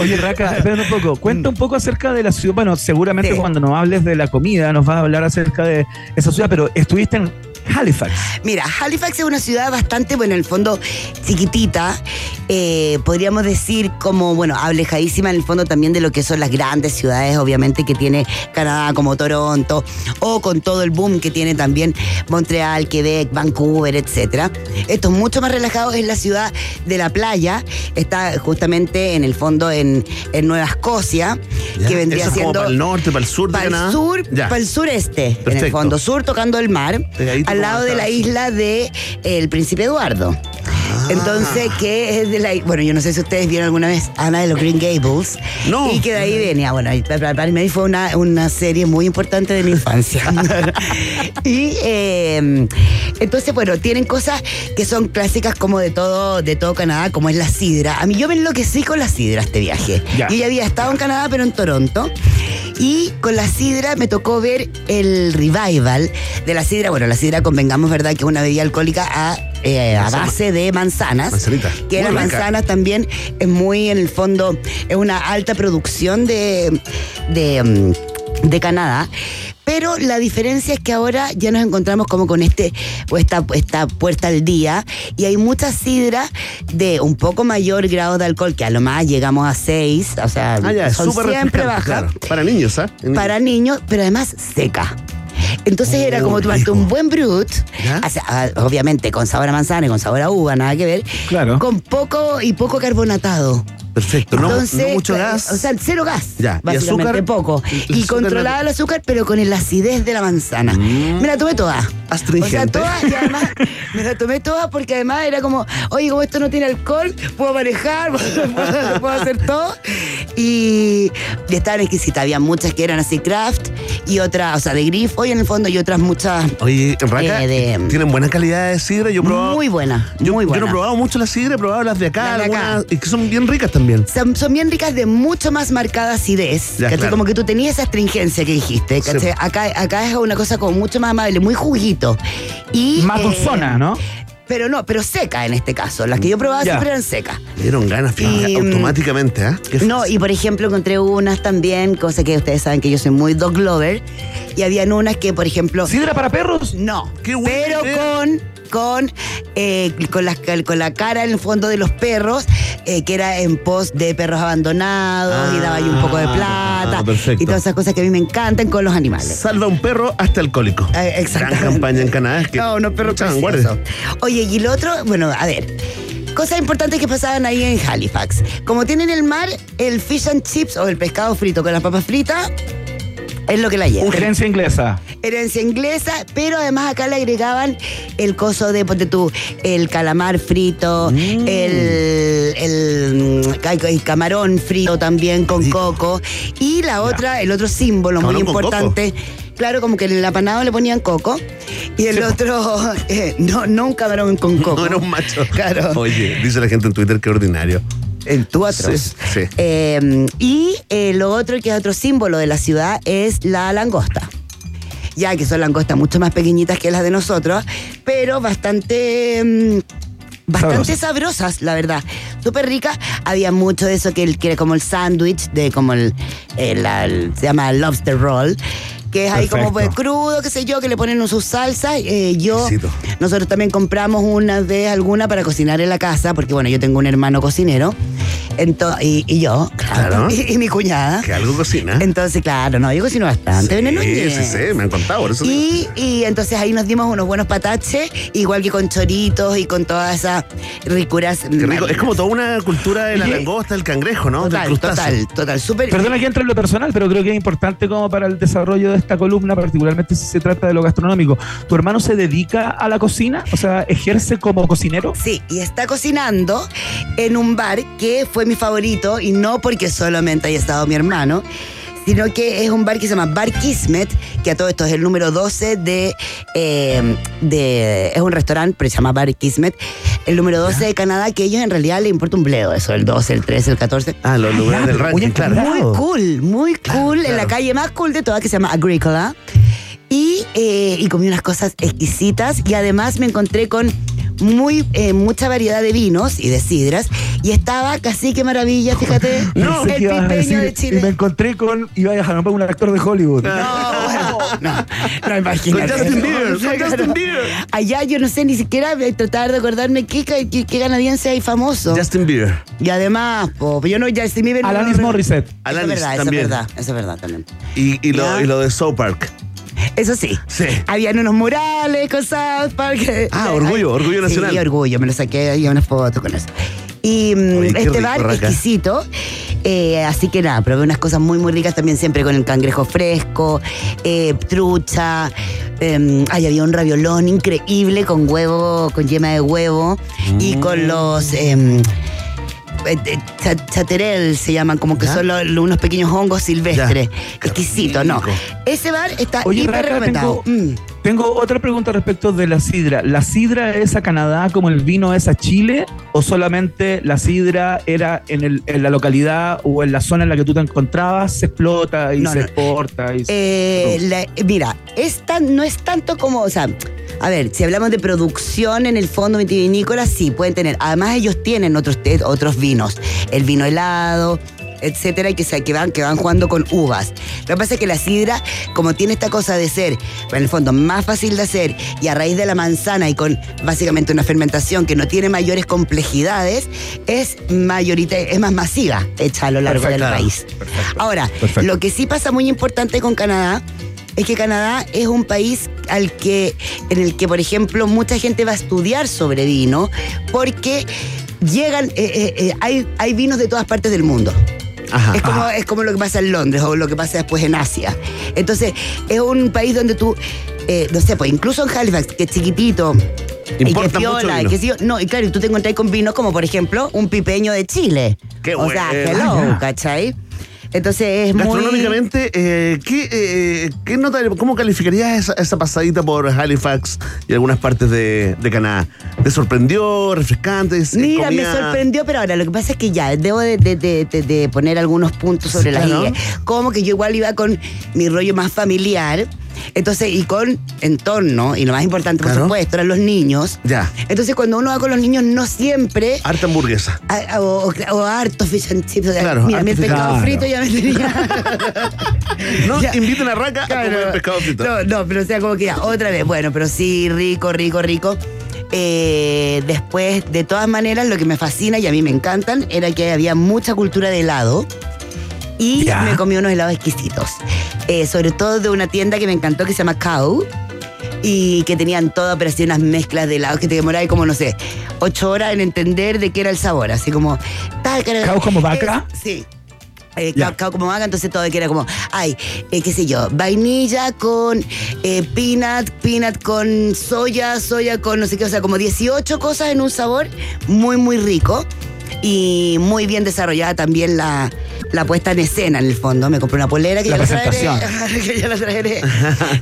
Oye, Raca, espérate un poco. Cuenta un poco acerca de la ciudad. Bueno, seguramente Sí. cuando nos hables de la comida nos vas a hablar acerca de esa ciudad, pero estuviste en Halifax. Mira, Halifax es una ciudad bastante, bueno, en el fondo chiquitita, eh, podríamos decir como, bueno, alejadísima en el fondo también de lo que son las grandes ciudades, obviamente, que tiene Canadá como Toronto, o con todo el boom que tiene también Montreal, Quebec, Vancouver, etcétera. Esto es mucho más relajado, es la ciudad de la playa, está justamente en el fondo en, en Nueva Escocia, Ya, que vendría eso es como siendo... para el norte, para el sur de Para el sur, Ya. para el sureste, en el fondo. Sur tocando el mar, al lado de la isla de El Príncipe Eduardo. Ah. Entonces, que es de la. Bueno, yo no sé si ustedes vieron alguna vez Ana de los Green Gables. No. Y que de ahí venía. Bueno, para, mí fue una, una serie muy importante de mi infancia. y eh, entonces, bueno, tienen cosas que son clásicas como de todo, de todo Canadá, como es la sidra. A mí yo me enloquecí con la sidra este viaje. Ya. Yo ya había estado en Canadá, pero en Toronto. Y con la sidra me tocó ver el revival de la sidra. Bueno, la sidra, convengamos, ¿verdad? Que es una bebida alcohólica a, eh, a Manzana. base de manzanas. Manzanita. Que Muy las rica. manzanas también es muy, en el fondo, es una alta producción de, de, mm, de Canadá. Pero la diferencia es que ahora ya nos encontramos como con este o esta, esta puerta al día y hay mucha sidra de un poco mayor grado de alcohol, que a lo más llegamos a 6, o sea, Ah, ya, son siempre claro. Para niños, ¿ah? Para niños, pero además seca. Entonces era como tomarte un buen brut, ah, obviamente con sabor a manzana y con sabor a uva, nada que ver, Claro. con poco y poco carbonatado. Perfecto. No, Entonces, no mucho eh, gas. O sea, cero gas. Ya, ¿y Básicamente azúcar? poco. El- el Y azúcar controlaba nat- el azúcar, pero con la acidez de la manzana. Mm. Me la tomé toda. Astringente. O sea, toda, y además me la tomé toda porque además era como, oye, como esto no tiene alcohol, puedo manejar, puedo, puedo hacer todo. Y, y estaban exquisitas. Había muchas que eran así craft y otras, o sea, de grifo y en el fondo y otras muchas Oye, Raca, Eh, de- tienen buena calidad de sidra. Yo he probado. muy buenas, Yo, muy yo no he probado mucho la sidra, he probado las de acá, Las de acá. algunas, y que son bien ricas también. Son, son bien ricas de mucho más marcada acidez. Ya, claro. Como que tú tenías esa astringencia que dijiste. Acá, acá es una cosa como mucho más amable, muy juguito. Y, Más eh, dulzona, ¿no? Pero no, pero seca en este caso. Las que yo probaba Ya. siempre eran secas. Me dieron ganas, fíjate, Y, mm, automáticamente, ¿ah? No, y por ejemplo encontré unas también, cosa que ustedes saben que yo soy muy dog lover. Y habían unas que, por ejemplo. ¿Sidra para perros? No, Qué buena pero idea. con con, eh, con, la, con la cara en el fondo de los perros, eh, que era en pos de perros abandonados y daba ahí un poco de plata Ah, perfecto. y todas esas cosas que a mí me encantan con los animales. Salva un perro hasta alcohólico. Eh. Gran campaña en Canadá. Es que No, no, perro. Oye, y el otro, bueno, a ver. Cosas importantes que pasaban ahí en Halifax. Como tienen el mar, el fish and chips o el pescado frito con las papas fritas es lo que la lleva. Herencia inglesa. Herencia inglesa, pero además acá le agregaban el coso de, ponte tú, el calamar frito, Mm. el, el, mm, el camarón frito también con coco. Y la otra, el otro símbolo muy Camarón importante. Claro, como que en el apanado le ponían coco. Y el otro, eh, no, no un camarón con coco. No era un macho. Claro. Oye, dice la gente en Twitter que ordinario. El tú atroz. Sí, sí. Eh, y eh, lo otro que es otro símbolo de la ciudad es la langosta. Ya que son langostas mucho más pequeñitas que las de nosotros, pero bastante. mm, Bastante sabrosas, la verdad. Súper ricas. Había mucho de eso que, el- que era como el sándwich, de como el, el- la- el- se llama lobster roll, que es ahí como pues, crudo, qué sé yo, que le ponen sus salsas. Eh, yo, nosotros también compramos una vez alguna para cocinar en la casa, porque bueno, yo tengo un hermano cocinero. Ento- y, y yo, claro, y, y mi cuñada. Que algo cocina. Entonces, claro, no, yo cocino bastante. Veneno sí, sí, sí, me han contado. Por eso. Y, y entonces ahí nos dimos unos buenos pataches, igual que con choritos y con todas esas ricuras. Qué rico. Es como toda una cultura de la langosta, del cangrejo, ¿no? Total, total, total, súper. Perdona que entre en lo personal, pero creo que es importante como para el desarrollo de esta columna, particularmente si se trata de lo gastronómico. ¿Tu hermano se dedica a la cocina? O sea, ¿ejerce como cocinero? Sí, y está cocinando en un bar que fue mi favorito, y no porque solamente haya estado mi hermano, sino que es un bar que se llama Bar Kismet, que a todo esto es el número 12 de. eh, de es un restaurante, pero se llama Bar Kismet, el número 12 de Canadá, que a ellos en realidad le importa un bledo, eso, el 12, el 13, el 14. Ah, los lugares del ranking, claro. Muy cool, muy cool, en la calle más cool de todas, que se llama Agricola. Y, eh, y comí unas cosas exquisitas y además me encontré con muy eh, mucha variedad de vinos y de sidras y estaba casi que maravilla, fíjate, Pensé el pipeño de decir, Y me Chile. encontré con. Iba a dejar un actor de Hollywood. No, bueno, no, no imagínate. Con Justin Bieber, con. Justin Bieber. Allá yo no sé ni siquiera eh, tratar de acordarme qué, qué, qué canadiense hay famoso. Justin Bieber. Y además, po, yo no, Justin Bieber no- Alanis Morissette. Eso es Alanis verdad, también. eso es verdad, eso es verdad también. Y, y, lo, Ya. y lo de South Park. Eso sí. Sí. Habían unos murales con South Park. Ah, orgullo, orgullo nacional. Sí, orgullo, me lo saqué ahí una foto con eso. Y mm, Oye, qué este bar Raca. exquisito. eh, así que nada, probé unas cosas muy, muy ricas también, siempre con el cangrejo fresco, eh, trucha. eh, ay, había un raviolón increíble con huevo, con yema de huevo y Mm. con los. Chaterel se llaman, como que ¿Ya? son lo- lo- unos pequeños hongos silvestres. Qué Exquisito, ¿no? Ese bar está Oye, hiper Raca, tengo, Mm. Tengo otra pregunta respecto de la sidra. ¿La sidra es a Canadá como el vino es a Chile? ¿O solamente la sidra era en, el- en la localidad o en la zona en la que tú te encontrabas, se explota y No, se no. exporta? Y se- Eh, la- mira, es tan- no es tanto como, o sea, a ver, si hablamos de producción en el fondo vitivinícola, sí, pueden tener. Además, ellos tienen otros, te- otros vinos. El vino helado, etcétera, y que, se, que, van, que van jugando con uvas. Lo que pasa es que la sidra, como tiene esta cosa de ser, en el fondo, más fácil de hacer, y a raíz de la manzana y con básicamente una fermentación que no tiene mayores complejidades, es mayorita, es más masiva hecha a lo largo Perfecto. del país. Ahora, Perfecto. lo que sí pasa muy importante con Canadá es que Canadá es un país al que, en el que, por ejemplo, mucha gente va a estudiar sobre vino porque llegan, eh, eh, eh, hay, hay vinos de todas partes del mundo. Ajá. Es como, es como lo que pasa en Londres o lo que pasa después en Asia. Entonces, es un país donde tú, eh, no sé, pues incluso en Halifax, que es chiquitito, y que Importa mucho piola, y vino. que sí, no, y claro, y tú te encontrás con vinos como, por ejemplo, un pipeño de Chile. Qué o sea, hello, Ah. ¿cachai? Entonces es muy... Gastronómicamente, eh, ¿qué, eh, qué nota, ¿cómo calificarías esa, esa pasadita por Halifax y algunas partes de, de Canadá? ¿Te sorprendió? ¿Refrescante? ¿Se Mira, me sorprendió, pero ahora lo que pasa es que ya debo de, poner algunos puntos sobre Sí, las claro. IE. Como que yo igual iba con mi rollo más familiar. Entonces, y con entorno, y lo más importante, por Claro. supuesto, eran los niños. Ya. Entonces, cuando uno va con los niños, no siempre. Harta hamburguesa. a- a- o, o harto fish and chips. o Claro, mira, a fish- pescado Claro. frito ya me tenía. No Ya. inviten a Raca a Claro. comer pescado frito. No, no, pero o sea, como que ya, otra vez, bueno, pero sí, rico, rico, rico. Eh, después, de todas maneras, lo que me fascina y a mí me encantan era que había mucha cultura de helado. Y Ya. me comí unos helados exquisitos. Eh, sobre todo de una tienda que me encantó que se llama Cow. Y que tenían todo, pero así unas mezclas de helados que te demoraba como, no sé, ocho horas en entender de qué era el sabor. Así como. ¿Cow como vaca? Eh, sí. Eh, como vaca, entonces todo que era como, ay, eh, qué sé yo, vainilla con eh, peanut, peanut con soya, soya con no sé qué, o sea, como 18 cosas en un sabor muy, muy rico y muy bien desarrollada también la, la puesta en escena en el fondo. Me compré una polera que La ya la presentación. traeré. que ya la traeré.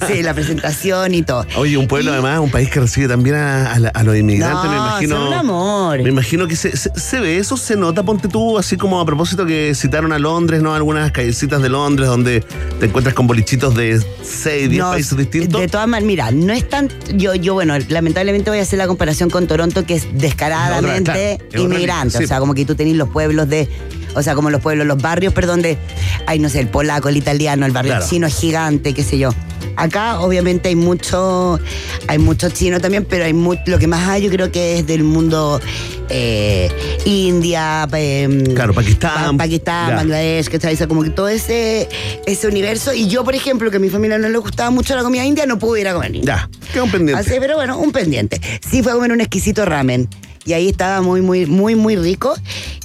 Sí, la presentación y todo. Oye, un pueblo además, un país que recibe también a, a la- a los inmigrantes, No, me imagino. son un amor. Me imagino que se, se- se ve eso, se nota, ponte tú, así como a propósito que citaron a Londres, ¿no? Algunas callecitas de Londres donde te encuentras con bolichitos de 6, 10 No, países distintos. De todas maneras, mira, no es tan. Yo, yo, bueno, lamentablemente voy a hacer la comparación con Toronto, que es descaradamente Otra, claro, inmigrante. O sea, sí. Como que tú tenés los pueblos de. O sea, como los pueblos, los barrios, perdón, de. Ay, no sé, el polaco, el italiano, el barrio Claro. chino es gigante, qué sé yo. Acá, obviamente, hay mucho. Hay mucho chino también, pero hay mu- lo que más hay, yo creo que es del mundo. eh, India, eh, Claro, Pakistán. Pa- Pakistán, Ya. Bangladesh, que o sea, como que todo ese, ese universo. Y yo, por ejemplo, que a mi familia no le gustaba mucho la comida india, no pude ir a comer. Ya, queda un pendiente. Así, pero bueno, un pendiente. Sí fue a comer un exquisito ramen. Y ahí estaba muy, muy, muy, muy rico.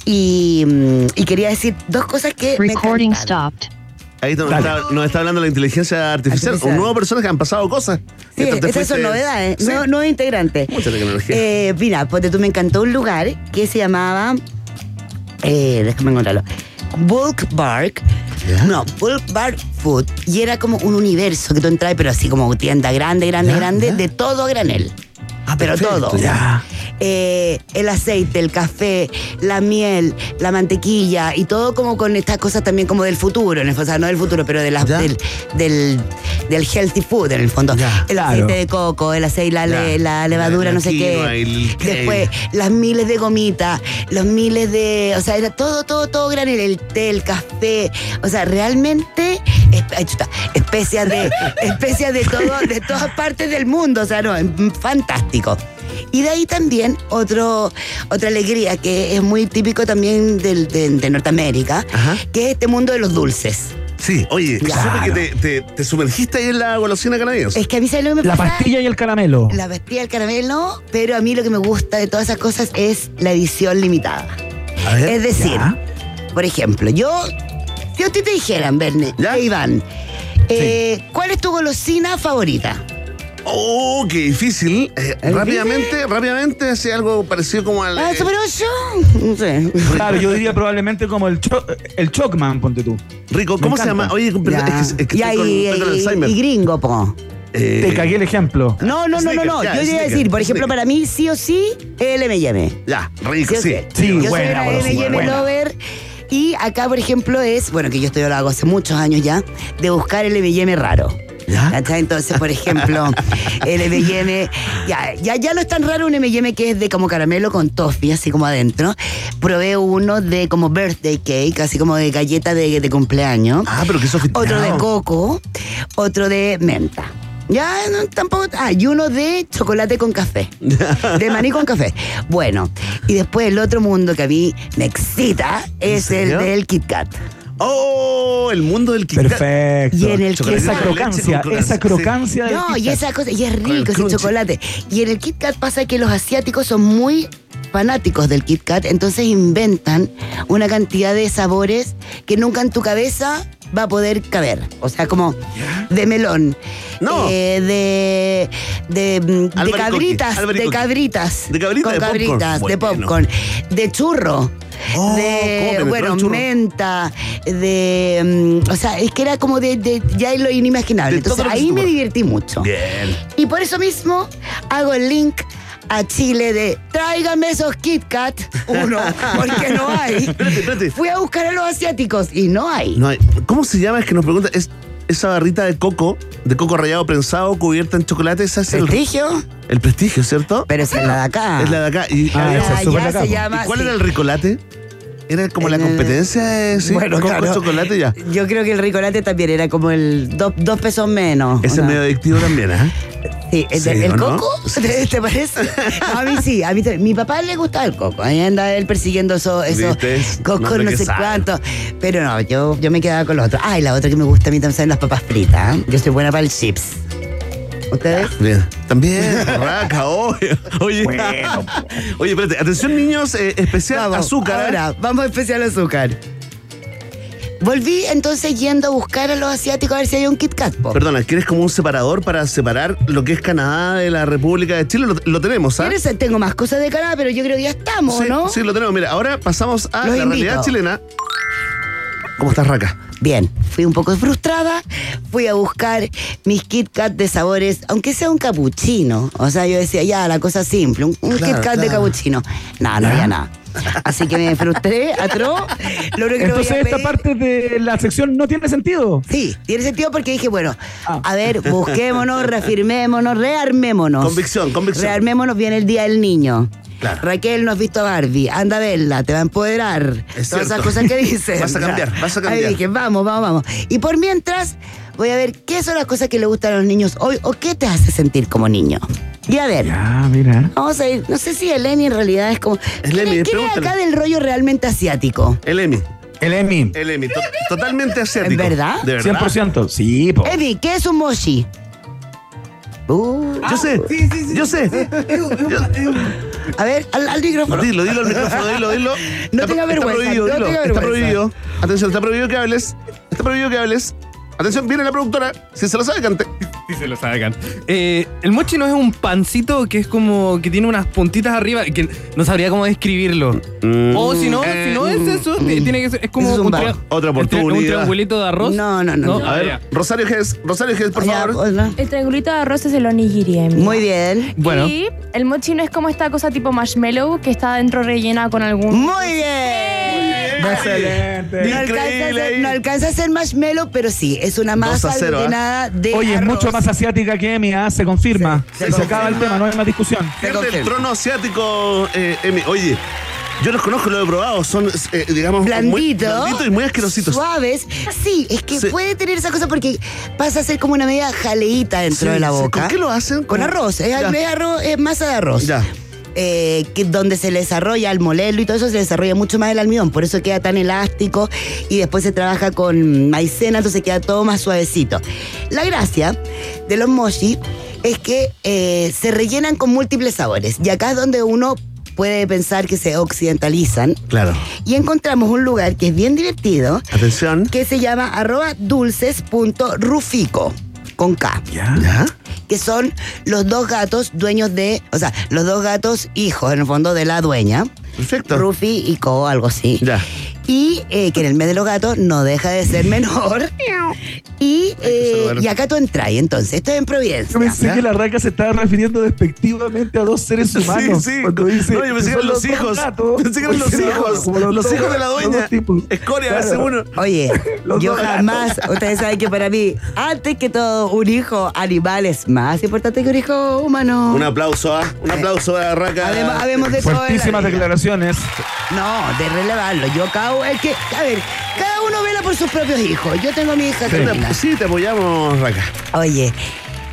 Y, mm, y quería decir dos cosas que. Recording stopped. Ahí nos está, nos está hablando la inteligencia artificial. Artificial. Un nuevo personaje, han pasado cosas. Sí, esas son novedades, Sí. nuevo, nuevo integrante. Mucha tecnología. Eh, mira, porque tú me encantó un lugar que se llamaba. Eh, déjame encontrarlo. Bulk Bark. ¿Ya? No, Bulk Bar Food. Y era como un universo que tú entras, pero así como tienda grande, grande, Ya, grande, ya. de todo a granel. Ah, pero perfecto, todo. Ya. Eh, el aceite, el café, la miel, la mantequilla y todo como con estas cosas también como del futuro, en el fondo, o sea, no del futuro, pero de Ya. del, del, del healthy food en el fondo. Ya. el Claro. aceite de coco, el aceite, la, le- la levadura, La- la no sé qué. el. Después, las miles de gomitas, los miles de. O sea, era todo, todo, todo granel, el té, el café. O sea, realmente. especias de. especias de todo, de todas partes del mundo. O sea, no, es Y de ahí también otro, otra alegría que es muy típico también del- de, de Norteamérica, Ajá. que es este mundo de los dulces. Sí, oye, Claro. que te, te- te sumergiste ahí en la golosina canadiense. Es que a mí, ¿sabes lo que me La pasa? pastilla y el caramelo. La pastilla del caramelo, pero a mí lo que me gusta de todas esas cosas es la edición limitada. A ver. Es decir, Ya. por ejemplo, yo, si a ti te dijeran, Verne, e Iván, eh, ¿cuál es tu golosina favorita? Oh, qué difícil. Eh, ¿Es rápidamente, rápidamente, hace algo parecido como al. Ah, eh, Super 8? No sé. Claro, yo diría probablemente como el, cho el Chocman, ponte tú. Rico, ¿cómo se llama? Oye, es que, es que Ya, estoy con, y, estoy con y- Alzheimer. y gringo, po. Eh, Te cagué el ejemplo. No, no, no, no, no. ya, Yo iba a decir, por ejemplo, para mí sí o sí, el M&M. Ya, rico, Sí, sí. Sí, yo buena, soy una golosina, M&M buena. lover. Y acá, por ejemplo, es, bueno, que yo estoy lo hago hace muchos años ya, de buscar el M&M raro. ¿Ya? Entonces, por ejemplo, el M&M, ya, ya, ya no es tan raro un M&M que es de como caramelo con toffee, así como adentro. Probé uno de como birthday cake, así como de galleta de, de cumpleaños. Ah, pero qué sofisticado. Otro de coco, otro de menta. Ya, no, tampoco. Ah, y uno de chocolate con café. De maní con café. Bueno, y después el otro mundo que a mí me excita es el del Kit Kat. Oh, el mundo del Kit Kat. Perfecto. Y en el Chocolate esa crocancia, esa crocancia, del No, Kit y esa cosa, y es rico ese chocolate. Y en el Kit Kat pasa que los asiáticos son muy fanáticos del Kit Kat, entonces inventan una cantidad de sabores que nunca en tu cabeza va a poder caber. O sea, como de melón, No. eh, de, de, mm, de cabritas, de cabritas, De cabrita, con de popcorn. cabritas, de Bueno. popcorn, de churro. Oh, ¿cómo de, bueno, menta, de. mm, o sea, es que era como de. de ya es lo inimaginable. De Entonces ahí me divertí mucho. Bien. Y por eso mismo hago el link a Chile de tráigame esos Kit Kat, uno, porque no hay. Espérate, espérate. Fui a buscar a los asiáticos y no hay. No hay- ¿Cómo se llama? Es que nos pregunta. Es esa barrita de coco, de coco rallado prensado, cubierta en chocolate. Esa es el, ¿Prestigio? el prestigio, ¿cierto? Pero esa es la de acá. Es la de acá. ¿Y, Ah, esa es de acá, se llama. ¿y cuál sí. era el ricolate? Era como la Eh, competencia de sí, bueno, coco claro. chocolate ya. Yo creo que el ricolate también era como el dos, dos pesos menos. Ese ¿o es medio adictivo también, ¿ah? Sí, ¿el, Sí, el ¿o no? coco? ¿Te, te parece? No, a mí sí, a mí. Mi papá le gustaba el coco. Ahí anda él persiguiendo esos eso, cocos, no sé sabe. cuánto. Pero no, yo, yo me quedaba con lo otro. Ah, y la otra que me gusta a mí también son las papas fritas. ¿eh? Yo soy buena para el chips. ¿Ustedes? Bien. También, raca, obvio. Oye, oye, espérate, atención niños, eh, especial Vamos, azúcar. ¿eh? Ahora, vamos a especial azúcar. Volví entonces yendo a buscar a los asiáticos a ver si hay un Kit Kat. po. Perdona, ¿quieres como un separador para separar lo que es Canadá de la República de Chile? Lo, lo tenemos, ¿ah? Tengo más cosas de Canadá, pero yo creo que ya estamos, Sí, ¿no? sí, lo tenemos. Mira, ahora pasamos a Los la invito. realidad chilena. ¿Cómo estás, Raca? Bien, fui un poco frustrada, fui a buscar mis Kit Kat de sabores, aunque sea un capuchino. O sea, yo decía, ya, la cosa simple, un, un Claro, Kit Kat de capuchino. No, no había nada. Así que me frustré, atroz. Lo único que Entonces voy a esta parte de la sección no tiene sentido. Sí, tiene sentido porque dije, bueno, Ah. a ver, busquémonos, reafirmémonos, rearmémonos. Convicción, convicción. Rearmémonos, viene el Día del Niño. Claro. Raquel, no has visto a Barbie, anda a verla, te va a empoderar. Es Todas esas cosas que dicen. Vas a cambiar, vas a cambiar. Ahí dije, vamos, vamos, vamos. Y por mientras, voy a ver qué son las cosas que le gustan a los niños hoy o qué te hace sentir como niño. Y a ver. Ya, mira. Vamos a ir, no sé si Eleni en realidad es como. Es Lemi, ¿Qué es pregúntale. acá del rollo realmente asiático? El Emi. El Emi. El Emi. to- totalmente asiático. ¿En verdad? ¿De verdad? 100%. Sí, po. Emi, ¿qué es un mochi? Uh, Yo sé. Yo sé. A ver, al, al micrófono. Dilo, dilo al micrófono, dilo, dilo. No Está- tenga está vergüenza, prohibido, no dilo. tenga Está prohibido. Atención, está prohibido que hables. Está prohibido que hables. Atención, viene la productora. Si se lo sabe, cante. Sí, se lo sacan. Eh, el mochi no es un pancito que es como que tiene unas puntitas arriba que no sabría cómo describirlo. O si no, si no es eso, ti- tiene que ser, es como es un tri- Otra oportunidad. Un triangulito de arroz. No, no, no, no. A ver. Rosario Gess, Rosario Gess, por favor. El triangulito de arroz es el onigiri. Emi. Muy bien. Bueno. Y el mochi no es como esta cosa tipo marshmallow que está dentro rellena con algún. Muy bien. Excelente. No alcanza, a Increíble ser, ahí. no alcanza a ser marshmallow, pero sí, es una masa cero, ¿ah? llenada de Oye, es mucho más asiática que Emi, ¿ah? se confirma. Sí, se, se se acaba el tema, no hay más discusión. Pierde el trono asiático, eh, Emi. Oye, yo los conozco, los he probado. Son, eh, digamos, muy Blandito, blanditos y muy asquerositos. Suaves. Sí, es que Sí. puede tener esa cosa porque pasa a ser como una media jaleíta dentro Sí, de la sí. boca. ¿Con qué lo hacen? Con arroz. Es, es arroz, es masa de arroz. Ya. Eh, que donde se le desarrolla al molerlo y todo eso se desarrolla mucho más el almidón, por eso queda tan elástico y después se trabaja con maicena, entonces queda todo más suavecito. La gracia de los mochi es que eh, se rellenan con múltiples sabores y acá es donde uno puede pensar que se occidentalizan Claro. y encontramos un lugar que es bien divertido Atención. que se llama arroba dulces.rufico con K Ya. ¿Ya? que son los dos gatos dueños de, o sea, los dos gatos hijos en el fondo de la dueña, Perfecto. Rufi y Co, algo así. Ya. Y eh, que en el mes de los gatos no deja de ser menor. y, eh, y acá tú entras, y entonces, esto es en Providencia. Yo pensé que la raca se estaba refiriendo despectivamente a dos seres humanos. Sí, sí. Cuando dice No, yo pensé que eran son los hijos. gatos. Pensé que eran los hijos. Los hijos de la dueña. Escoria, Claro. ese uno. Oye, yo dos gatos. jamás, ustedes saben que para mí, antes que todo, un hijo animal es más importante que un hijo humano. Un aplauso, ¿ah? Un aplauso a Raca. Habemos, habemos de la Fuertísimas declaraciones. No, de relevarlo. Yo es que, a ver, cada uno vela por sus propios hijos. Yo tengo a mi hija Carolina. Sí, te apoyamos, Raca. Oye,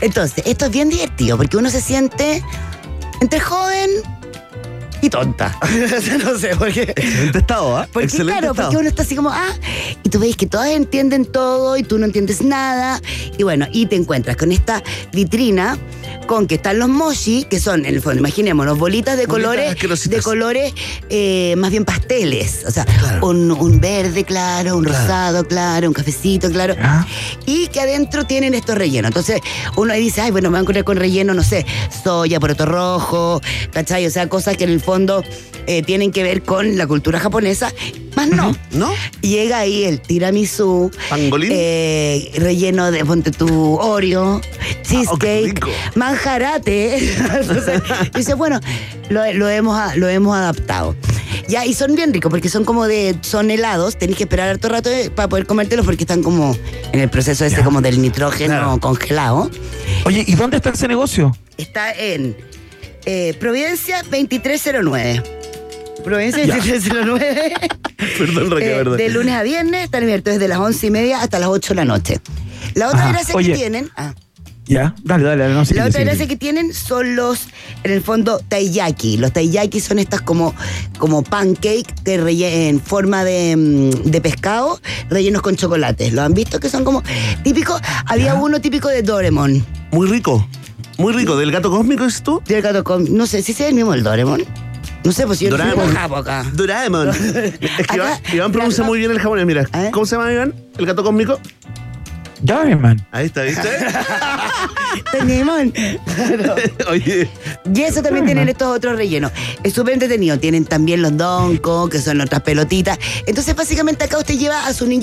entonces, esto es bien divertido porque uno se siente entre joven y tonta. no sé, porque. Excelente estado, ¿ah? Porque Excelente claro, estado. porque uno está así como, ah, y tú ves que todas entienden todo y tú no entiendes nada. Y bueno, y te encuentras con esta vitrina con que están los mochi, que son, en el fondo, imaginémonos, bolitas de Bolitas colores, de colores eh, más bien pasteles. O sea, un, un verde claro, un rosado claro, un cafecito claro. Y que adentro tienen estos rellenos. Entonces, uno ahí dice, ay, bueno, me van a encontrar con relleno, no sé, soya, poroto rojo, ¿cachai? O sea, cosas que en el fondo eh, tienen que ver con la cultura japonesa. Más no. ¿No? Llega ahí el tiramisú, ¿Pangolín? eh, relleno de ponte tu Oreo, Ah, oh, cheesecake, manjarate. Entonces, dice, bueno, lo, lo hemos, lo hemos adaptado. Ya, y son bien ricos porque son como de, son helados, tenés que esperar harto rato eh, para poder comértelos porque están como en el proceso ese como del nitrógeno Claro. congelado. Oye, ¿y dónde está ese negocio? Está en eh, Providencia 2309. Providencia 2309. Perdón, Raca, Eh, verdad. de lunes a viernes, están abiertos desde las once y media hasta las 8 de la noche. La otra Ajá. gracia Oye. que tienen. Ah, Ya, dale, dale, dale, no sé. La otra decir. gracia que tienen son los, en el fondo, taiyaki. Los taiyaki son estas como, como pancake que relle- en forma de, mm, de pescado rellenos con chocolate. ¿Lo han visto? Que son como típicos. Había uno típico de Doraemon. Muy rico. Muy rico. ¿Del gato cósmico es tú? Del gato con, no sé si es el mismo el Doraemon. No sé, pues yo no Doraemon. soy de Japo acá. Doraemon. es que Iván, Acá- Iván pronuncia muy bien el japonés, mira. ¿Eh? ¿Cómo se llama Iván? ¿El gato cósmico? Doraemon. Ahí está, ¿viste? Doraemon. Oye. Y eso también tienen estos otros rellenos. Es súper entretenido. Tienen también los doncos, que son otras pelotitas. Entonces, básicamente acá usted lleva a su niño